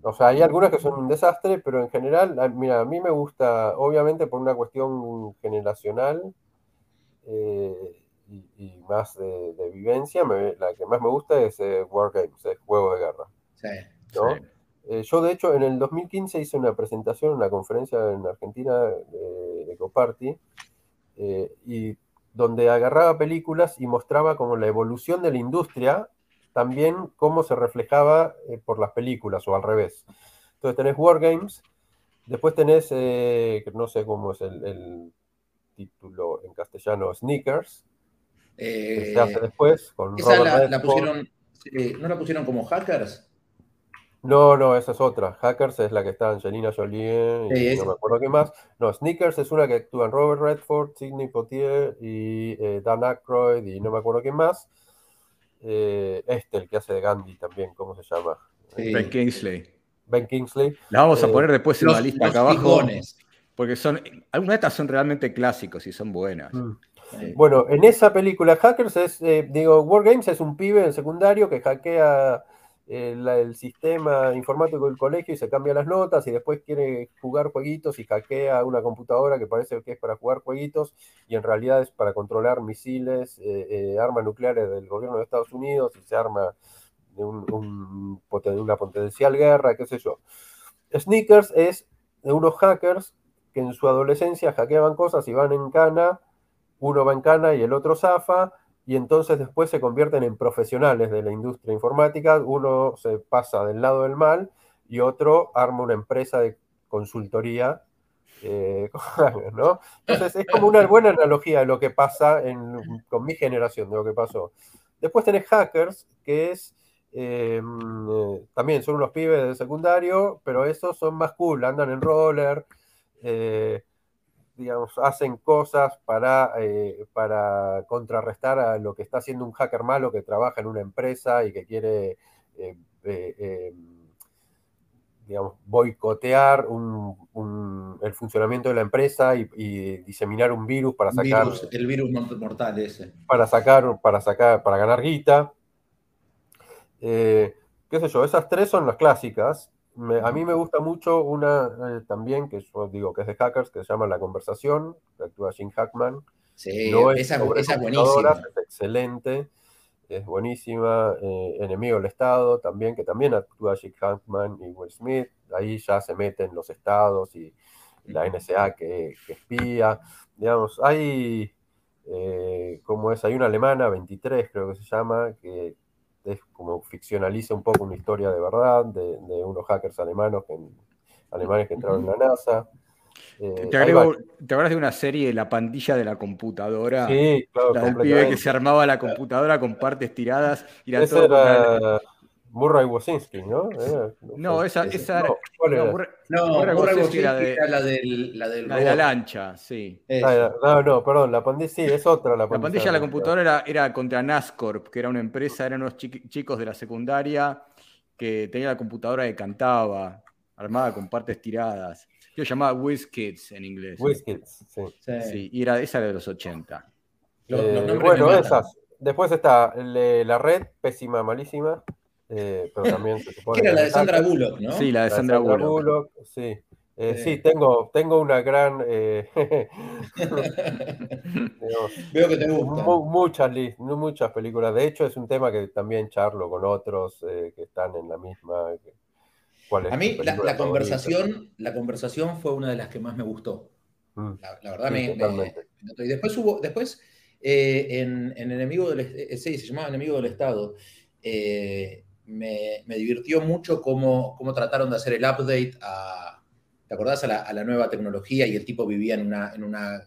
o sea, hay algunas que son un desastre, pero en general, mira, a mí me gusta, obviamente por una cuestión generacional, eh, y, más de, vivencia, la que más me gusta es eh, Wargames, el juego de guerra. Eh, yo, de hecho, en el 2015 hice una presentación, una conferencia en Argentina de Ecoparty, eh, y donde agarraba películas y mostraba como la evolución de la industria, también cómo se reflejaba eh, por las películas o al revés. Entonces tenés Wargames, después tenés, no sé cómo es el, el título en castellano, Sneakers, se hace eh, después con esa la, pusieron, ¿No la pusieron como hackers? No, no, esa es otra. Hackers es la que está Angelina Jolie y no me acuerdo qué más. No, Sneakers es una que actúan Robert Redford, Sidney Potier y eh, Dan Aykroyd y no me acuerdo qué más. Eh, este, el que hace de Gandhi también, ¿cómo se llama? Ben Kingsley. Ben Kingsley. La vamos a poner después en la lista acá abajo. Porque son, algunas de estas son realmente clásicos y son buenas. Mm. Bueno, en esa película Hackers es, eh, digo, Wargames es un pibe en secundario que hackea eh, el, sistema informático del colegio y se cambia las notas y después quiere jugar jueguitos y hackea una computadora que parece que es para jugar jueguitos y en realidad es para controlar misiles, eh, armas nucleares del gobierno de Estados Unidos y se arma de, una potencial guerra, qué sé yo. Sneakers es de unos hackers que en su adolescencia hackeaban cosas y van en cana uno va en cana y el otro zafa, y entonces después se convierten en profesionales de la industria informática, uno se pasa del lado del mal y otro arma una empresa de consultoría. Eh. Entonces es como una buena analogía de lo que pasa con mi generación, de lo que pasó. Después tenés hackers, que es eh, también son unos pibes de secundario, pero esos son más cool, andan en roller, eh, digamos, hacen cosas para, eh, para contrarrestar a lo que está haciendo un hacker malo que trabaja en una empresa y que quiere, eh, eh, digamos, boicotear el funcionamiento de la empresa y, diseminar un virus para sacar... el virus mortal ese. Para sacar, para sacar, para ganar guita. qué sé yo, esas tres son las clásicas a mí me gusta mucho una eh, también, que yo digo que es de hackers, que se llama La Conversación, que actúa Jim Hackman. Sí, esa, es buenísima. Es excelente, es buenísima. Eh, Enemigo del Estado también, que también actúa Jim Hackman y Will Smith. Ahí ya se meten los estados y la NSA que, espía. Digamos, hay, eh, como es, hay una alemana, 23 creo que se llama, que es como ficcionaliza un poco una historia de verdad de, unos hackers alemanes que, alemanes que entraron en la NASA. Eh, te, acuerdas de una serie, La pandilla de la computadora? Sí, claro. La del pibe que se armaba la computadora con partes tiradas. Y era todo Murray Wasinski, ¿no? no, esa, esa era. No, Murray, Wasinski era, de, la, del, la, del la de la lancha, sí. Ah, no, no, perdón, la pandilla sí, es otra. La pandilla, la, pandilla de la computadora era, era, contra Nascorp, que era una empresa, eran unos chicos de la secundaria que tenía la computadora que cantaba, armada con partes tiradas. Yo llamaba WizKids en inglés. WizKids, sí. sí. y era, esa de los 80. Eh, bueno, esas. Después está la red, pésima, malísima. Eh, pero también se supone. era la de Sandra Bullock, ¿no? Sí, la de Sandra, Bullock. sí. Eh, sí. tengo, tengo una gran. Eh, Veo que te gusta. muchas, muchas películas. De hecho, es un tema que también charlo con otros que están en la misma. a mí, la, conversación, la conversación fue una de las que más me gustó. Mm. La, verdad, me, Y después hubo. Después, en, en, Enemigo del. Sí, se llamaba Enemigo del Estado me, divirtió mucho cómo, cómo, trataron de hacer el update a, ¿te acordás? A la, nueva tecnología y el tipo vivía en una, en una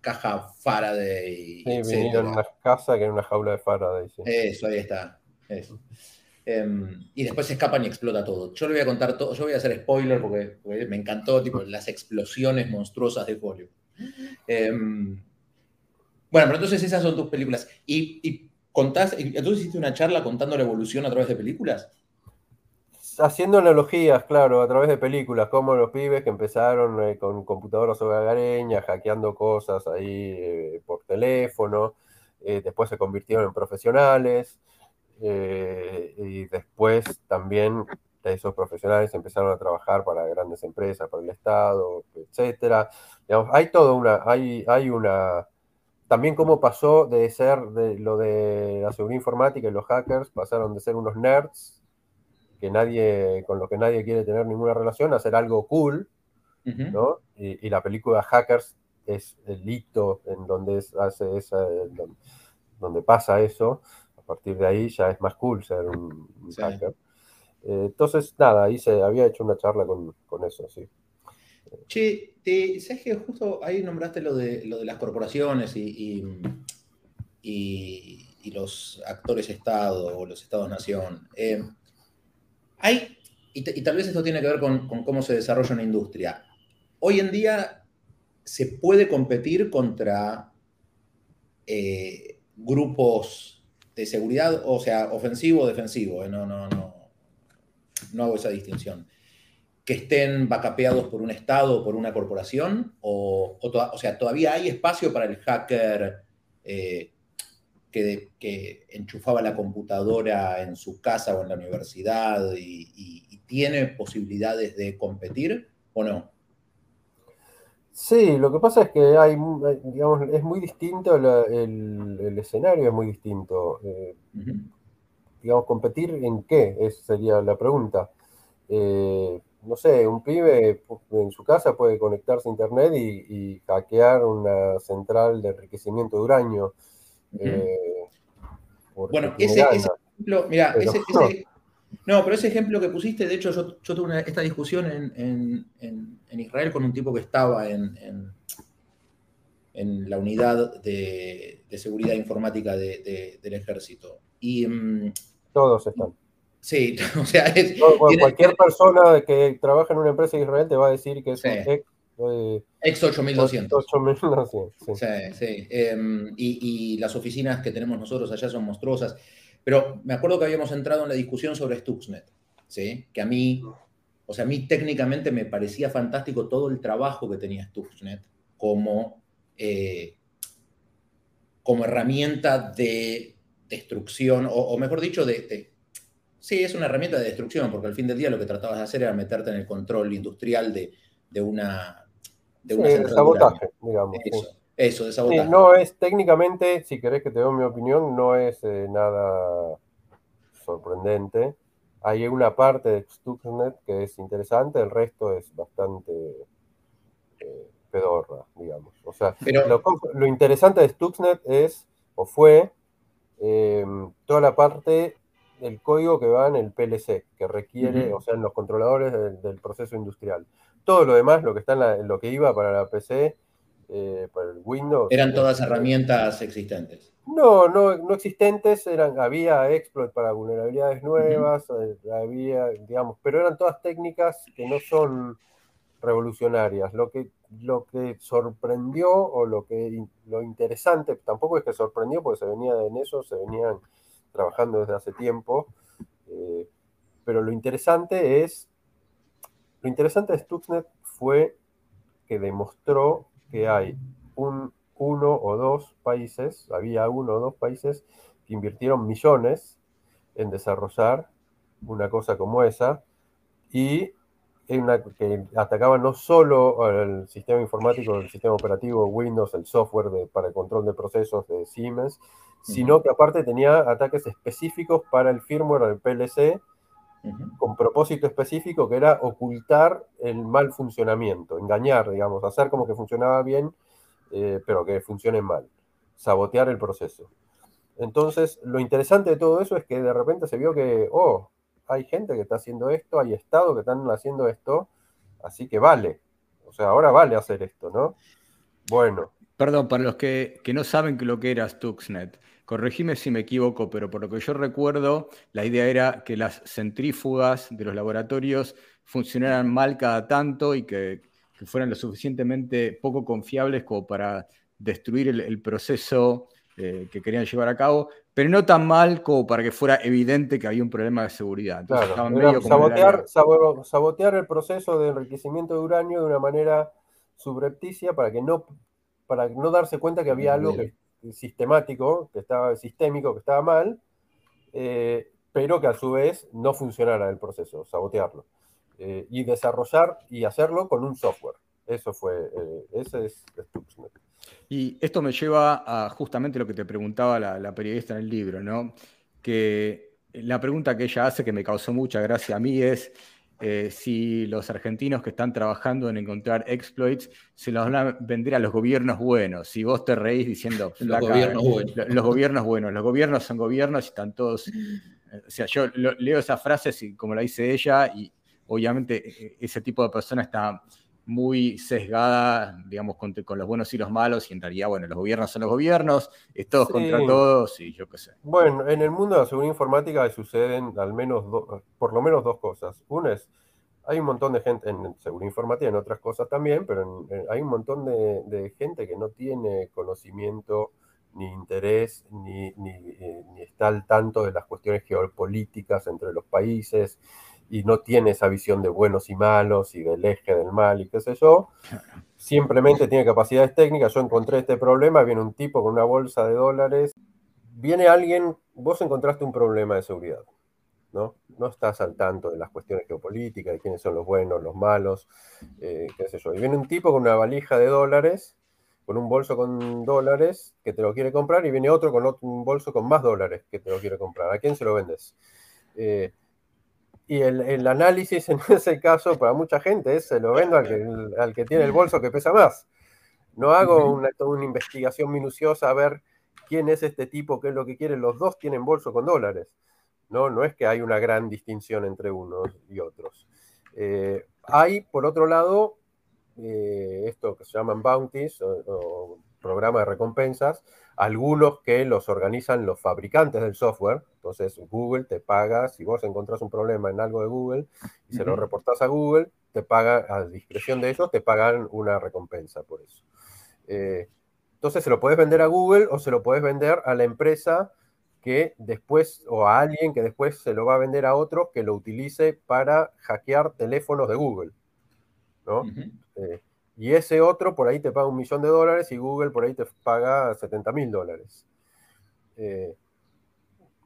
caja Faraday. Sí, vivía en una casa que en una jaula de Faraday. Eso, ahí está. Em, y después se escapan y explota todo. Yo le voy a contar todo, yo voy a hacer spoiler porque, me encantó tipo, las explosiones monstruosas de Folio. Em, bueno, pero entonces esas son tus películas. Y, y contás, entonces hiciste una charla contando la evolución a través de películas. Haciendo analogías, claro, a través de películas, como los pibes que empezaron eh, con computadoras hogareñas, hackeando cosas ahí eh, por teléfono, eh, después se convirtieron en profesionales, y después también esos profesionales empezaron a trabajar para grandes empresas, para el Estado, etcétera. hay todo una, hay, hay una, también cómo pasó de ser de lo de la seguridad informática y los hackers, pasaron de ser unos nerds que nadie, con los que nadie quiere tener ninguna relación, a ser algo cool, ¿no? Y, la película Hackers es el hito en donde hace esa, donde, pasa eso. A partir de ahí ya es más cool ser un, hacker. Eh, entonces, nada, ahí se había hecho una charla con, eso, sí. Che, ¿sabes que justo ahí nombraste lo de, lo de las corporaciones y, los actores Estado o los Estados-Nación? Eh, hay, y, tal vez esto tiene que ver con, cómo se desarrolla una industria. Hoy en día se puede competir contra eh, grupos de seguridad, o sea, ofensivo o defensivo, no, no, no no hago esa distinción, que estén vacapeados por un Estado o por una corporación, o, o, sea, todavía hay espacio para el hacker eh, que, que, enchufaba la computadora en su casa o en la universidad y, tiene posibilidades de competir o no? Sí, lo que pasa es que hay, digamos, es muy distinto, el, escenario es muy distinto. Eh, digamos, competir en qué, esa sería la pregunta. Eh, no sé, un pibe en su casa puede conectarse a internet y, hackear una central de enriquecimiento de uranio. Eh, bueno, ese, ejemplo, mira, ese, no. pero ese ejemplo que pusiste, de hecho, yo, tuve esta discusión en, Israel con un tipo que estaba en, en la unidad de, seguridad informática del ejército. Y mm, todos están. Sí, o sea, cualquier persona que trabaja en una empresa de Israel te va a decir que es un ex, eh, ex 8200. 8200, sí. Sí, sí. Em, y, las oficinas que tenemos nosotros allá son monstruosas. Pero me acuerdo que habíamos entrado en la discusión sobre Stuxnet, ¿sí? Que a mí, o sea, a mí técnicamente me parecía fantástico todo el trabajo que tenía Stuxnet como, eh, como herramienta de destrucción, o, mejor dicho, de, Sí, es una herramienta de destrucción, porque al fin del día lo que tratabas de hacer era meterte en el control industrial de, una... De sabotaje, digamos. Eso, de sabotaje. no es técnicamente, si querés que te doy mi opinión, no es eh, nada sorprendente. Hay una parte de Stuxnet que es interesante, el resto es bastante eh, pedorra, digamos. O sea, lo, lo, interesante de Stuxnet es, o fue, Em, toda la parte del código que va en el PLC, que requiere, o sea, en los controladores del, proceso industrial. Todo lo demás, lo que está en, lo que iba para la PC, eh, para el Windows. ¿Eran todas herramientas existentes? No, no, no existentes, eran, había exploit para vulnerabilidades nuevas, eh, había, digamos, pero eran todas técnicas que no son revolucionarias. Lo que lo que sorprendió o lo que lo interesante, tampoco es que sorprendió porque se venía en eso, se venían trabajando desde hace tiempo, eh, pero lo interesante es, lo interesante de Stuxnet fue que demostró que hay un, uno o dos países, había uno o dos países que invirtieron millones en desarrollar una cosa como esa y que atacaba no solo el sistema informático, el sistema operativo Windows, el software para el control de procesos de Siemens, sino que aparte tenía ataques específicos para el firmware del PLC, con propósito específico que era ocultar el mal funcionamiento, engañar, digamos, hacer como que funcionaba bien, eh, pero que funcione mal, sabotear el proceso. Entonces, lo interesante de todo eso es que de repente se vio que, oh, hay gente que está haciendo esto, hay estados que están haciendo esto, así que vale. O sea, ahora vale hacer esto, ¿no? Bueno. Perdón, para los que, no saben lo que era Stuxnet, corregime si me equivoco, pero por lo que yo recuerdo, la idea era que las centrífugas de los laboratorios funcionaran mal cada tanto y que, fueran lo suficientemente poco confiables como para destruir el, proceso eh, que querían llevar a cabo, pero no tan mal como para que fuera evidente que había un problema de seguridad. sabotear, el proceso de enriquecimiento de uranio de una manera subrepticia para que no, para no darse cuenta que había algo sistemático, que estaba sistémico, que estaba mal, eh, pero que a su vez no funcionara el proceso, sabotearlo. Eh, y desarrollar y hacerlo con un software. Eso fue, eh, ese es Stuxnet. Y esto me lleva a justamente lo que te preguntaba la, periodista en el libro, ¿no? Que la pregunta que ella hace, que me causó mucha gracia a mí, es eh, si los argentinos que están trabajando en encontrar exploits se los van a vender a los gobiernos buenos. Si vos te reís diciendo, los gobiernos buenos. Los gobiernos buenos, los gobiernos son gobiernos y están todos... O sea, yo leo esa frase como la dice ella y obviamente e, e, ese tipo de persona está muy sesgada, digamos, con, los buenos y los malos, y en realidad, bueno, los gobiernos son los gobiernos, es todos contra todos, y yo qué sé. Bueno, en el mundo de la seguridad informática suceden al menos, por lo menos dos cosas. Una es, hay un montón de gente en seguridad informática, en otras cosas también, pero hay un montón de, gente que no tiene conocimiento ni interés, ni, ni, eh, ni está al tanto de las cuestiones geopolíticas entre los países, y no tiene esa visión de buenos y malos y del eje del mal y qué sé yo. Simplemente tiene capacidades técnicas. Yo encontré este problema, viene un tipo con una bolsa de dólares. Viene alguien, vos encontraste un problema de seguridad, ¿no? No estás al tanto de las cuestiones geopolíticas, de quiénes son los buenos, los malos, eh, qué sé yo. Y viene un tipo con una valija de dólares, con un bolso con dólares que te lo quiere comprar y viene otro con otro, un bolso con más dólares que te lo quiere comprar. ¿A quién se lo vendes? Eh, y el, análisis en ese caso para mucha gente es se lo vendo al que, al que tiene el bolso que pesa más. No hago una, una investigación minuciosa a ver quién es este tipo, qué es lo que quiere. Los dos tienen bolso con dólares. No, no es que hay una gran distinción entre unos y otros. Eh, hay, por otro lado, eh, esto que se llaman bounties o, o programa de recompensas, algunos que los organizan los fabricantes del software. Entonces, Google te paga, si vos encontrás un problema en algo de Google y se lo reportás a Google, te paga, a discreción de ellos, te pagan una recompensa por eso. Eh, entonces, se lo puedes vender a Google o se lo puedes vender a la empresa que después, o a alguien que después se lo va a vender a otro que lo utilice para hackear teléfonos de Google. ¿no? Y ese otro por ahí te paga un millón de dólares y Google por ahí te paga 70 mil dólares. Eh,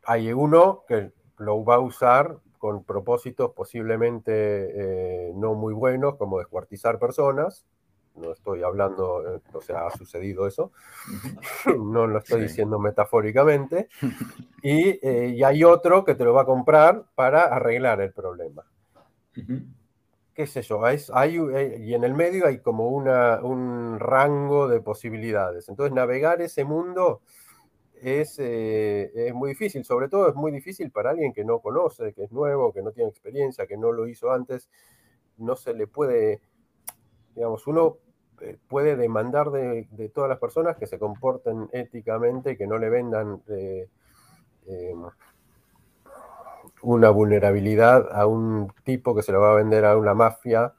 hay uno que lo va a usar con propósitos posiblemente eh, no muy buenos, como descuartizar personas. No estoy hablando, eh, o sea, ha sucedido eso. no lo estoy diciendo metafóricamente. Y, y, hay otro que te lo va a comprar para arreglar el problema qué sé yo, hay, eh, y en el medio hay como una, un rango de posibilidades. Entonces, navegar ese mundo es, eh, es, muy difícil, sobre todo es muy difícil para alguien que no conoce, que es nuevo, que no tiene experiencia, que no lo hizo antes. No se le puede, digamos, uno eh, puede demandar de, todas las personas que se comporten éticamente, que no le vendan una vulnerabilidad a un tipo que se lo va a vender a una mafia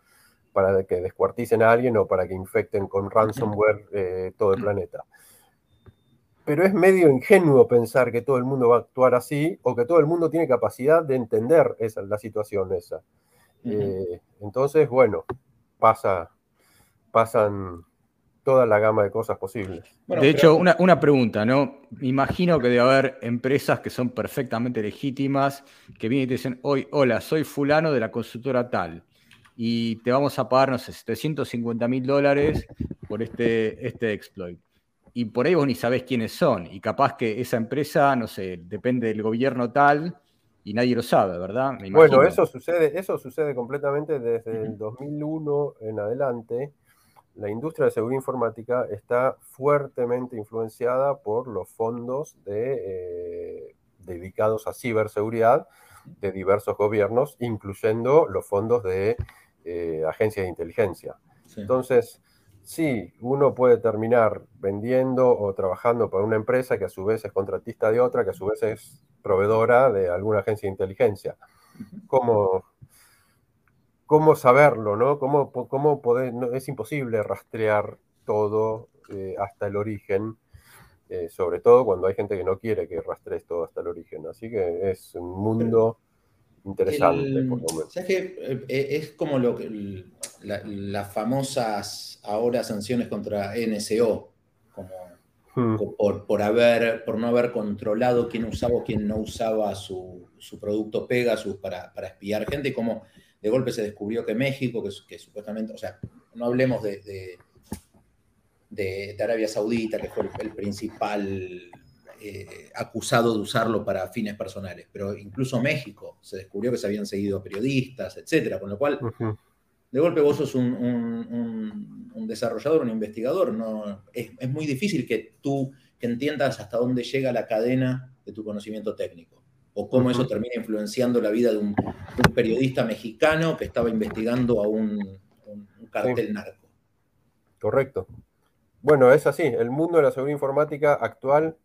para que descuarticen a alguien o para que infecten con ransomware eh, todo el planeta. Pero es medio ingenuo pensar que todo el mundo va a actuar así o que todo el mundo tiene capacidad de entender esa, la situación esa. Eh, entonces, bueno, pasa, pasan toda la gama de cosas posibles. de hecho, una, pregunta, ¿no? Me imagino que debe haber empresas que son perfectamente legítimas, que vienen y te dicen, hoy, hola, soy fulano de la consultora tal, y te vamos a pagar, no sé, 750 mil dólares por este, este exploit. Y por ahí vos ni sabés quiénes son, y capaz que esa empresa, no sé, depende del gobierno tal, y nadie lo sabe, ¿verdad? bueno, eso sucede, eso sucede completamente desde el 2001 en adelante la industria de seguridad informática está fuertemente influenciada por los fondos eh, dedicados a ciberseguridad de diversos gobiernos, incluyendo los fondos de eh, agencias de inteligencia. Entonces, sí, uno puede terminar vendiendo o trabajando para una empresa que a su vez es contratista de otra, que a su vez es proveedora de alguna agencia de inteligencia. Como cómo saberlo, ¿no? ¿Cómo, cómo poder, es imposible rastrear todo eh, hasta el origen. eh, sobre todo cuando hay gente que no quiere que rastrees todo hasta el origen. Así que es un mundo interesante, por lo menos. ¿Sabes que Es como lo que, las famosas ahora sanciones contra NSO, como hmm. por, haber, por no haber controlado quién usaba o quién no usaba su, producto Pegasus para, para espiar gente, como de golpe se descubrió que México, que, supuestamente, o sea, no hablemos de, de, Arabia Saudita, que fue el, principal eh, acusado de usarlo para fines personales, pero incluso México se descubrió que se habían seguido periodistas, etcétera, con lo cual, de golpe vos sos un, desarrollador, un investigador, no, es, muy difícil que tú entiendas hasta dónde llega la cadena de tu conocimiento técnico o cómo eso termina influenciando la vida de un, periodista mexicano que estaba investigando a un, cartel narco. Correcto. Bueno, es así. El mundo de la seguridad informática actual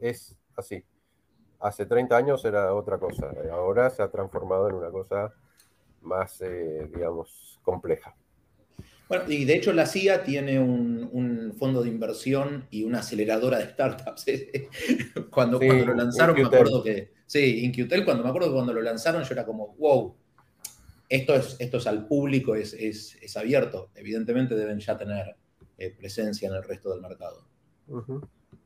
es así. Hace 30 años era otra cosa. Ahora se ha transformado en una cosa más, eh, digamos, compleja. Bueno, y de hecho la CIA tiene un, fondo de inversión y una aceleradora de startups. cuando, cuando lo lanzaron, me acuerdo que. Sí, Inqutel, cuando me acuerdo que cuando lo lanzaron, yo era como, wow, esto es, esto es al público, es, es, abierto. Evidentemente deben ya tener eh, presencia en el resto del mercado.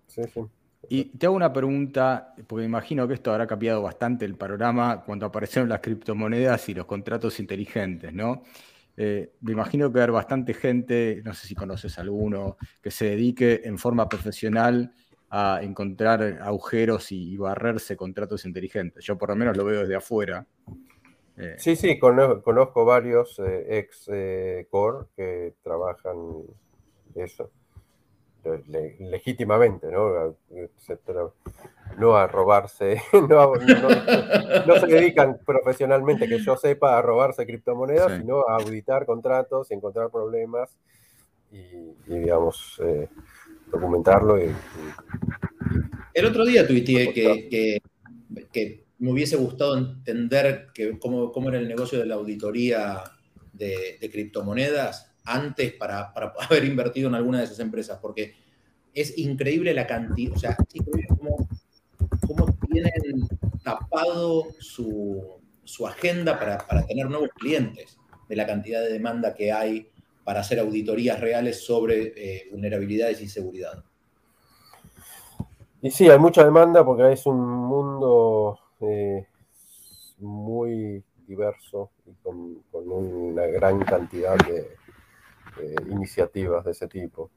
Sí, sí. Y te hago una pregunta, porque imagino que esto habrá cambiado bastante el panorama cuando aparecieron las criptomonedas y los contratos inteligentes, ¿no? Eh, me imagino que hay bastante gente, no sé si conoces alguno, que se dedique en forma profesional a encontrar agujeros y, barrerse contratos inteligentes. Yo por lo menos lo veo desde afuera. Eh, sí, sí, conozco, varios eh, ex core que trabajan eso legítimamente, ¿no? no a robarse, no, se dedican profesionalmente, que yo sepa, a robarse criptomonedas, sino a auditar contratos, encontrar problemas y, digamos, eh, documentarlo. Y, El otro día tuiteé que, que, me hubiese gustado entender que, cómo, cómo, era el negocio de la auditoría de, criptomonedas antes para, para haber invertido en alguna de esas empresas, porque es increíble la cantidad, o sea, es increíble cómo, tienen tapado su, agenda para, tener nuevos clientes, de la cantidad de demanda que hay para hacer auditorías reales sobre eh, vulnerabilidades y seguridad. Y sí, hay mucha demanda porque es un mundo eh, muy diverso y con, una gran cantidad de iniciativas de ese tipo.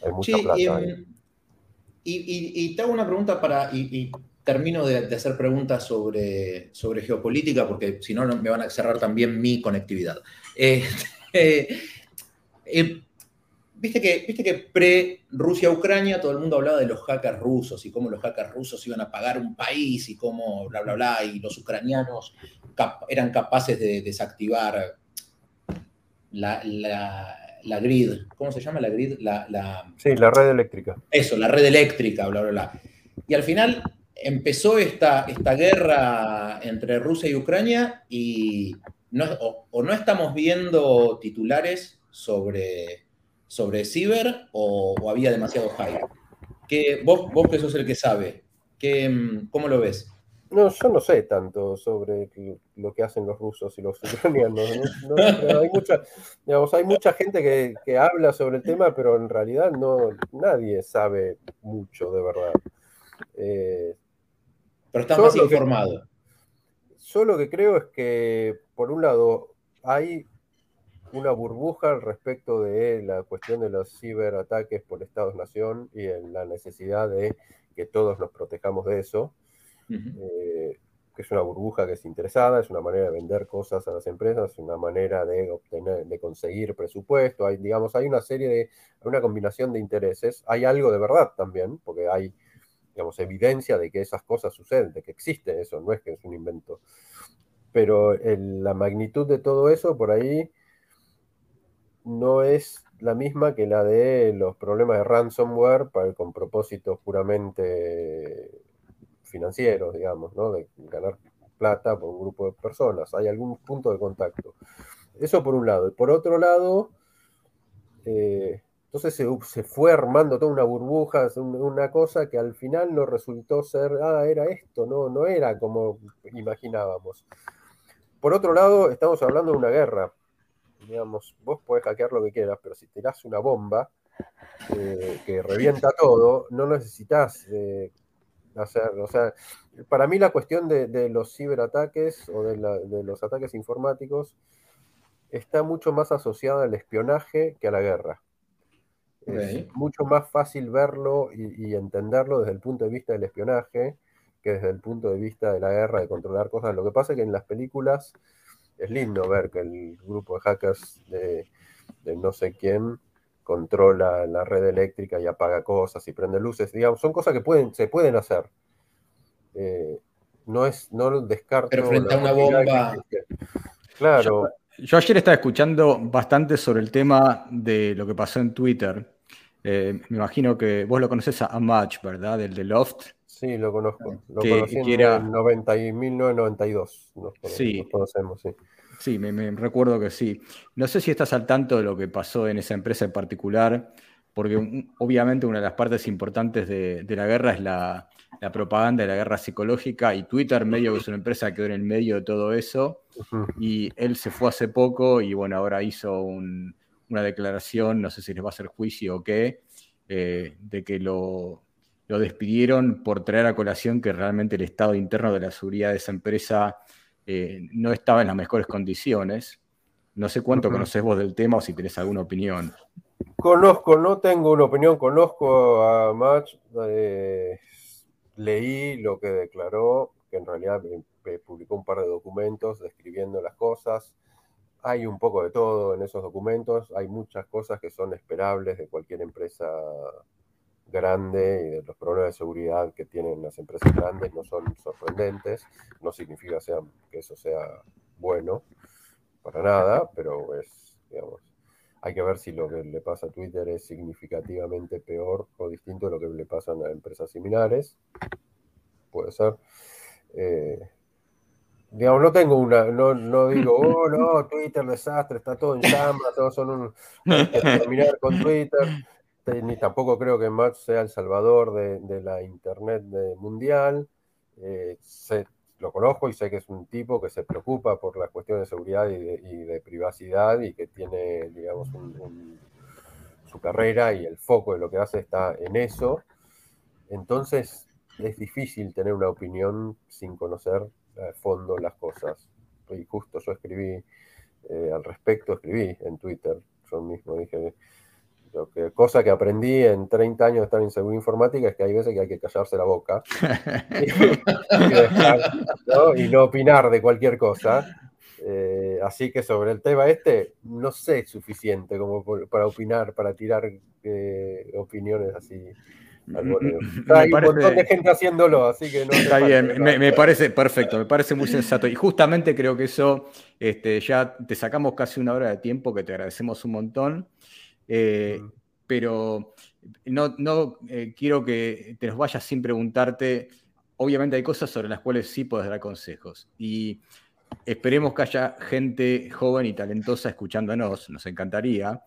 Hay mucha plata em, Y, te hago una pregunta para, y, termino de, hacer preguntas sobre, sobre geopolítica, porque si no me van a cerrar también mi conectividad. Este, eh, viste que, viste que pre-Rusia-Ucrania todo el mundo hablaba de los hackers rusos y cómo los hackers rusos iban a pagar un país y cómo bla, bla, bla, y los ucranianos eran capaces de desactivar la, la grid, ¿cómo se llama la grid? La, Sí, la red eléctrica. Eso, la red eléctrica, bla, bla, bla. Y al final empezó esta, esta guerra entre Rusia y Ucrania y no, o, no estamos viendo titulares sobre, sobre ciber o, había demasiado hype. Que, vos, vos que sos el que sabe, que, ¿cómo lo ves? No, yo no sé tanto sobre lo que hacen los rusos y los ucranianos. hay, mucha, hay mucha gente que, habla sobre el tema, pero en realidad no, nadie sabe mucho, de verdad. Eh, pero está más informado. yo lo que creo es que, por un lado, hay una burbuja al respecto de la cuestión de los ciberataques por Estados-Nación y en la necesidad de que todos nos protejamos de eso. Eh, que es una burbuja que es interesada, es una manera de vender cosas a las empresas, es una manera de obtener, de conseguir presupuesto, hay, digamos, hay una serie de, una combinación de intereses, hay algo de verdad también, porque hay, digamos, evidencia de que esas cosas suceden, de que existe eso, no es que es un invento. Pero la magnitud de todo eso por ahí no es la misma que la de los problemas de ransomware para, con propósitos puramente financieros, digamos, ¿no? De ganar plata por un grupo de personas. Hay algún punto de contacto. Eso por un lado. Y por otro lado, eh, Entonces se, fue armando toda una burbuja, una cosa que al final no resultó ser, ah, era esto, no, no era como imaginábamos. Por otro lado, estamos hablando de una guerra. Digamos, vos podés hackear lo que quieras, pero si tirás una bomba eh, que revienta todo, no necesitas eh, hacer. O sea, para mí la cuestión de, los ciberataques o de, de los ataques informáticos está mucho más asociada al espionaje que a la guerra. Es mucho más fácil verlo y, entenderlo desde el punto de vista del espionaje que desde el punto de vista de la guerra, de controlar cosas. Lo que pasa es que en las películas es lindo ver que el grupo de hackers de, no sé quién controla la red eléctrica y apaga cosas y prende luces. Digamos, son cosas que pueden, se pueden hacer. Eh, no es, no descarto. Pero frente a una bomba. claro. Yo ayer estaba escuchando bastante sobre el tema de lo que pasó en Twitter. Eh, me imagino que vos lo conoces a, Match, ¿verdad? Del de Loft. Sí, lo conozco. Lo conocí en era... 1992. sí. conocemos, sí. Sí, me, recuerdo que sí. No sé si estás al tanto de lo que pasó en esa empresa en particular, porque obviamente una de las partes importantes de la guerra es la, la propaganda de la guerra psicológica y Twitter medio que es una empresa que quedó en el medio de todo eso y él se fue hace poco y bueno, ahora hizo una declaración, no sé si les va a hacer juicio o qué, eh, de que lo, despidieron por traer a colación que realmente el estado interno de la seguridad de esa empresa eh, no estaba en las mejores condiciones. No sé cuánto conoces vos del tema o si tenés alguna opinión. Conozco, no tengo una opinión, conozco a Match, eh, leí lo que declaró, que en realidad publicó un par de documentos describiendo las cosas. Hay un poco de todo en esos documentos, hay muchas cosas que son esperables de cualquier empresa grande y de los problemas de seguridad que tienen las empresas grandes no son sorprendentes, no significa que eso sea bueno para nada, pero es, digamos, hay que ver si lo que le pasa a Twitter es significativamente peor o distinto de lo que le pasa a empresas similares. Puede ser. Eh, digamos, no tengo una, no, no, digo, oh no, Twitter desastre, está todo en llamas, todos son un. terminar con Twitter. Ni tampoco creo que Matt sea el salvador de, la Internet mundial. Eh, lo conozco y sé que es un tipo que se preocupa por las cuestiones de seguridad y de, privacidad y que tiene, digamos, su carrera y el foco de lo que hace está en eso. Entonces es difícil tener una opinión sin conocer a fondo las cosas. Y justo yo escribí eh, al respecto, escribí en Twitter, yo mismo dije, lo que, cosa que aprendí en 30 años de estar en seguridad informática es que hay veces que hay que callarse la boca y, ¿no? opinar de cualquier cosa. Eh, así que sobre el tema este, no sé suficiente como para opinar, para tirar eh, opiniones así. Hay un montón de gente haciéndolo, así que no. Está bien, me, parece perfecto, me parece muy sensato. Y justamente creo que eso, este, ya te sacamos casi una hora de tiempo, que te agradecemos un montón. Eh, pero no, no eh, quiero que te los vayas sin preguntarte. Obviamente hay cosas sobre las cuales sí puedes dar consejos. Y esperemos que haya gente joven y talentosa escuchándonos, nos encantaría,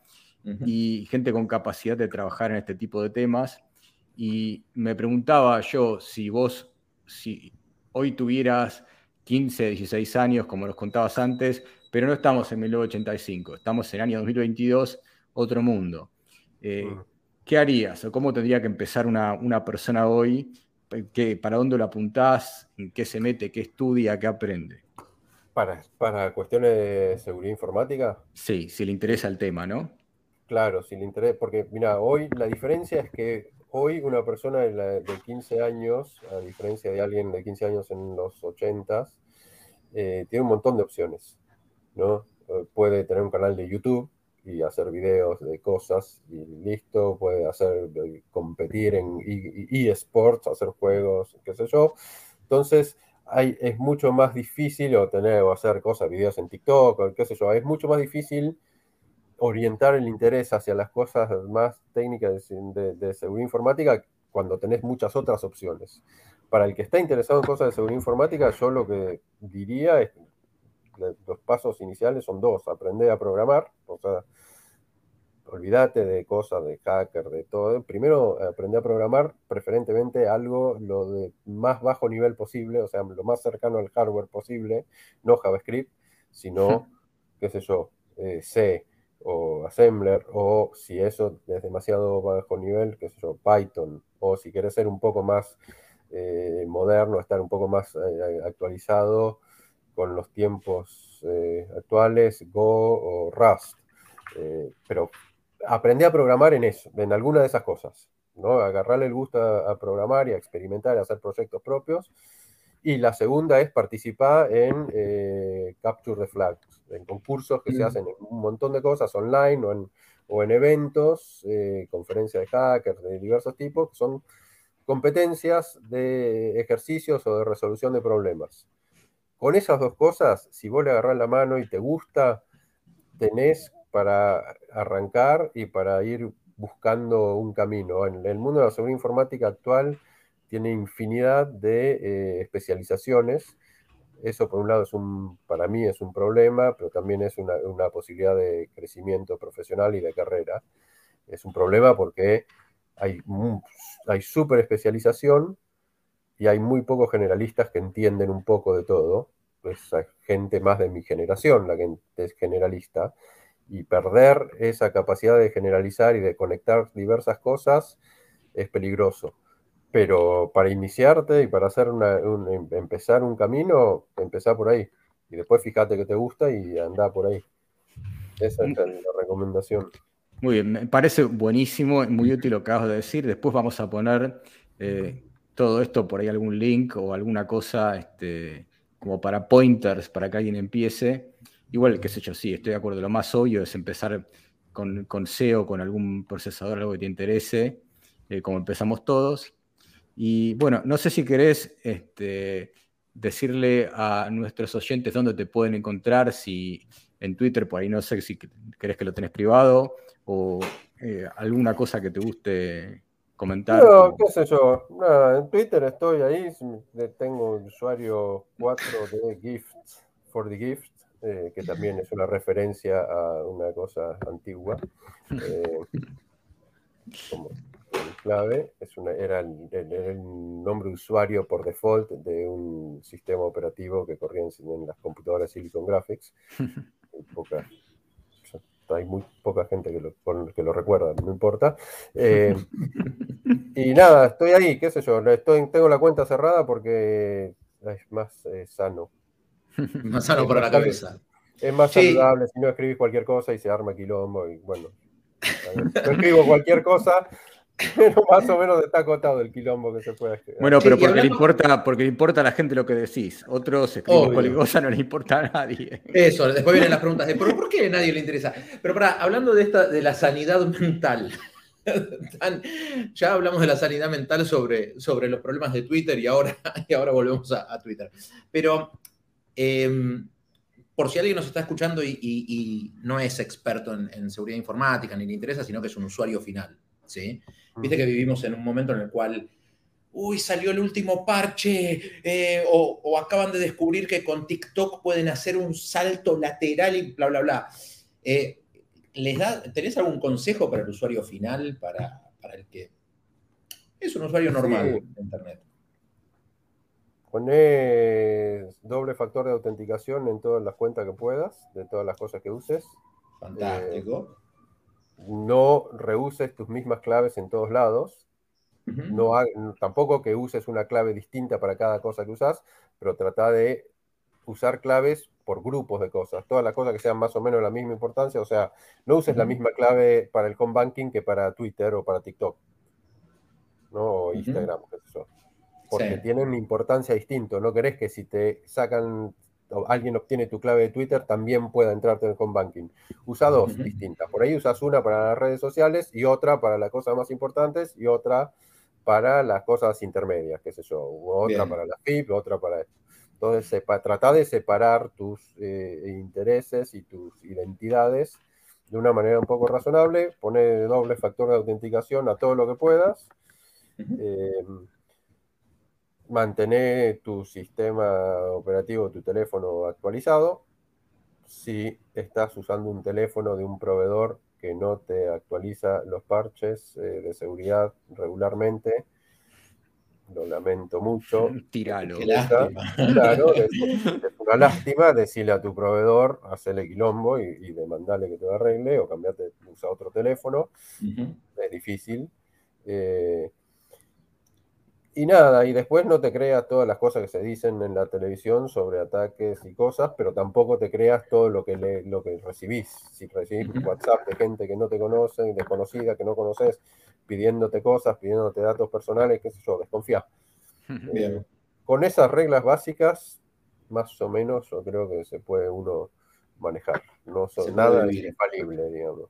y gente con capacidad de trabajar en este tipo de temas. Y me preguntaba yo si vos, si hoy tuvieras 15, 16 años, como nos contabas antes, pero no estamos en 1985, estamos en el año 2022 otro mundo. Eh, mm. ¿Qué harías o cómo tendría que empezar una, persona hoy? ¿Qué, ¿Para dónde lo apuntás? ¿En qué se mete? ¿Qué estudia? ¿Qué aprende? Para, para cuestiones de seguridad informática. Sí, si le interesa el tema, ¿no? Claro, si le interesa, porque mira, hoy la diferencia es que hoy una persona de, 15 años, a diferencia de alguien de 15 años en los 80, eh, tiene un montón de opciones, ¿no? Eh, puede tener un canal de YouTube, y hacer videos de cosas y listo, puede hacer, competir en eSports, hacer juegos, qué sé yo. Entonces, es mucho más difícil o o hacer cosas, videos en TikTok, qué sé yo, es mucho más difícil orientar el interés hacia las cosas más técnicas de, de seguridad informática cuando tenés muchas otras opciones. Para el que está interesado en cosas de seguridad informática, yo lo que diría es los pasos iniciales son dos, aprender a programar, o sea, olvídate de cosas de hacker, de todo. Primero aprendí a programar, preferentemente algo lo de más bajo nivel posible, o sea, lo más cercano al hardware posible, no JavaScript, sino, qué sé yo, eh, C o Assembler, o si eso es demasiado bajo nivel, qué sé yo, Python, o si quieres ser un poco más eh, moderno, estar un poco más eh, actualizado con los tiempos actuales, Go o Rust. pero aprendí a programar en eso, en alguna de esas cosas, ¿no? Agarrarle el gusto a, programar y a experimentar, a hacer proyectos propios. Y la segunda es participar en eh, Capture the Flag, en concursos que se mm. hacen en un montón de cosas online o en, o en eventos, eh, conferencias de hackers de diversos tipos, que son competencias de ejercicios o de resolución de problemas. Con esas dos cosas, si vos le agarrás la mano y te gusta, tenés para arrancar y para ir buscando un camino. En el mundo de la seguridad informática actual tiene infinidad de eh, especializaciones. Eso por un lado es un, para mí es un problema, pero también es una, posibilidad de crecimiento profesional y de carrera. Es un problema porque hay, hay súper especialización y hay muy pocos generalistas que entienden un poco de todo. Hay gente más de mi generación la que es generalista y perder esa capacidad de generalizar y de conectar diversas cosas es peligroso. Pero para iniciarte y para hacer una, em, empezar un camino, empezar por ahí. Y después fíjate que te gusta y anda por ahí. Esa es mm. la recomendación. Muy bien, me parece buenísimo, muy útil lo que acabas de decir. Después vamos a poner eh, todo esto por ahí, algún link o alguna cosa este, como para pointers para que alguien empiece. Igual, qué sé yo, sí, estoy de acuerdo. Lo más obvio es empezar con, con SEO, con algún procesador, algo que te interese, eh, como empezamos todos. Y bueno, no sé si querés este, decirle a nuestros oyentes dónde te pueden encontrar, si en Twitter, por ahí no sé si querés que lo tenés privado o eh, alguna cosa que te guste comentar. No, qué sé yo, en Twitter estoy ahí, tengo el usuario 4 de Gifts for the Gift eh, que también es una referencia a una cosa antigua. Eh, como clave, es una, era, el, nombre de usuario por default de un sistema operativo que corría en, las computadoras Silicon Graphics. hay muy poca gente que lo, que lo recuerda, no importa. Eh, y nada, estoy ahí, qué sé yo, estoy, tengo la cuenta cerrada porque es más sano Más sano para la cabeza. Es más saludable si no escribís cualquier cosa y se arma quilombo. Y bueno, no escribo cualquier cosa, pero más o menos está acotado el quilombo que se puede escribir. Bueno, pero porque, le importa, porque le importa a la gente lo que decís. Otros escriben cualquier cosa, no le importa a nadie. Eso, después vienen las preguntas de ¿por qué a nadie le interesa? Pero para, hablando de esta, de la sanidad mental. ya hablamos de la sanidad mental sobre, sobre los problemas de Twitter y ahora, y ahora volvemos a Twitter. Pero Em, por si alguien nos está escuchando y, no es experto en, seguridad informática ni le interesa, sino que es un usuario final, ¿sí? Viste que vivimos en un momento en el cual, uy, salió el último parche, eh, o, acaban de descubrir que con TikTok pueden hacer un salto lateral y bla, bla, bla. Eh, ¿les da, ¿Tenés algún consejo para el usuario final, para, el que es un usuario normal de Internet? Pones doble factor de autenticación en todas las cuentas que puedas, de todas las cosas que uses. Fantástico. Eh, no reuses tus mismas claves en todos lados. no, tampoco que uses una clave distinta para cada cosa que usas, pero trata de usar claves por grupos de cosas, todas las cosas que sean más o menos de la misma importancia, o sea, no uses la misma clave para el home banking que para Twitter o para TikTok, ¿no? O Instagram, qué sé yo porque tienen importancia distinta. No querés que si te sacan alguien obtiene tu clave de Twitter, también pueda entrarte en home banking. Usa dos distintas. Por ahí usas una para las redes sociales y otra para las cosas más importantes y otra para las cosas intermedias, qué sé yo. Otra para la FIP, otra para esto. Entonces, trata de separar tus eh, intereses y tus identidades de una manera un poco razonable. Pone doble factor de autenticación a todo lo que puedas mantener tu sistema operativo, tu teléfono actualizado. Si estás usando un teléfono de un proveedor que no te actualiza los parches eh, de seguridad regularmente, lo lamento mucho. Tiralo. Qué lástima. Claro, es, es una lástima decirle a tu proveedor, hacerle quilombo y, y demandarle que te lo arregle o cambiarte, usa otro teléfono. Es difícil. Eh, y nada, y después no te creas todas las cosas que se dicen en la televisión sobre ataques y cosas, pero tampoco te creas todo lo que, le- lo que recibís. Si recibís. WhatsApp de gente que no te conoce, desconocida, que no conoces, pidiéndote cosas, pidiéndote datos personales, qué sé yo, desconfía. Bien. Eh, con esas reglas básicas, más o menos, yo creo que se puede uno manejar. No son nada infalible, digamos.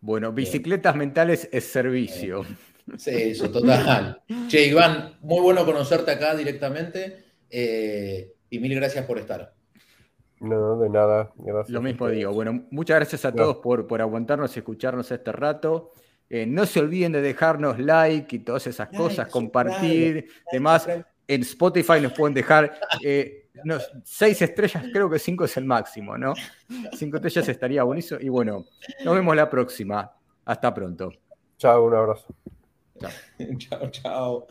Bueno, bicicletas mentales es servicio. Sí, eso, total. Che, Iván, muy bueno conocerte acá directamente eh, y mil gracias por estar. No, de nada. Gracias. Lo mismo digo. Bueno, muchas gracias a todos por, por aguantarnos y escucharnos este rato. Eh, no se olviden de dejarnos like y todas esas Like, cosas, compartir, demás. En Spotify nos pueden dejar eh, unos seis estrellas, creo que cinco es el máximo, ¿no? Cinco estrellas estaría buenísimo. Y bueno, nos vemos la próxima. Hasta pronto. Chao, un abrazo. Chao. chao, chao.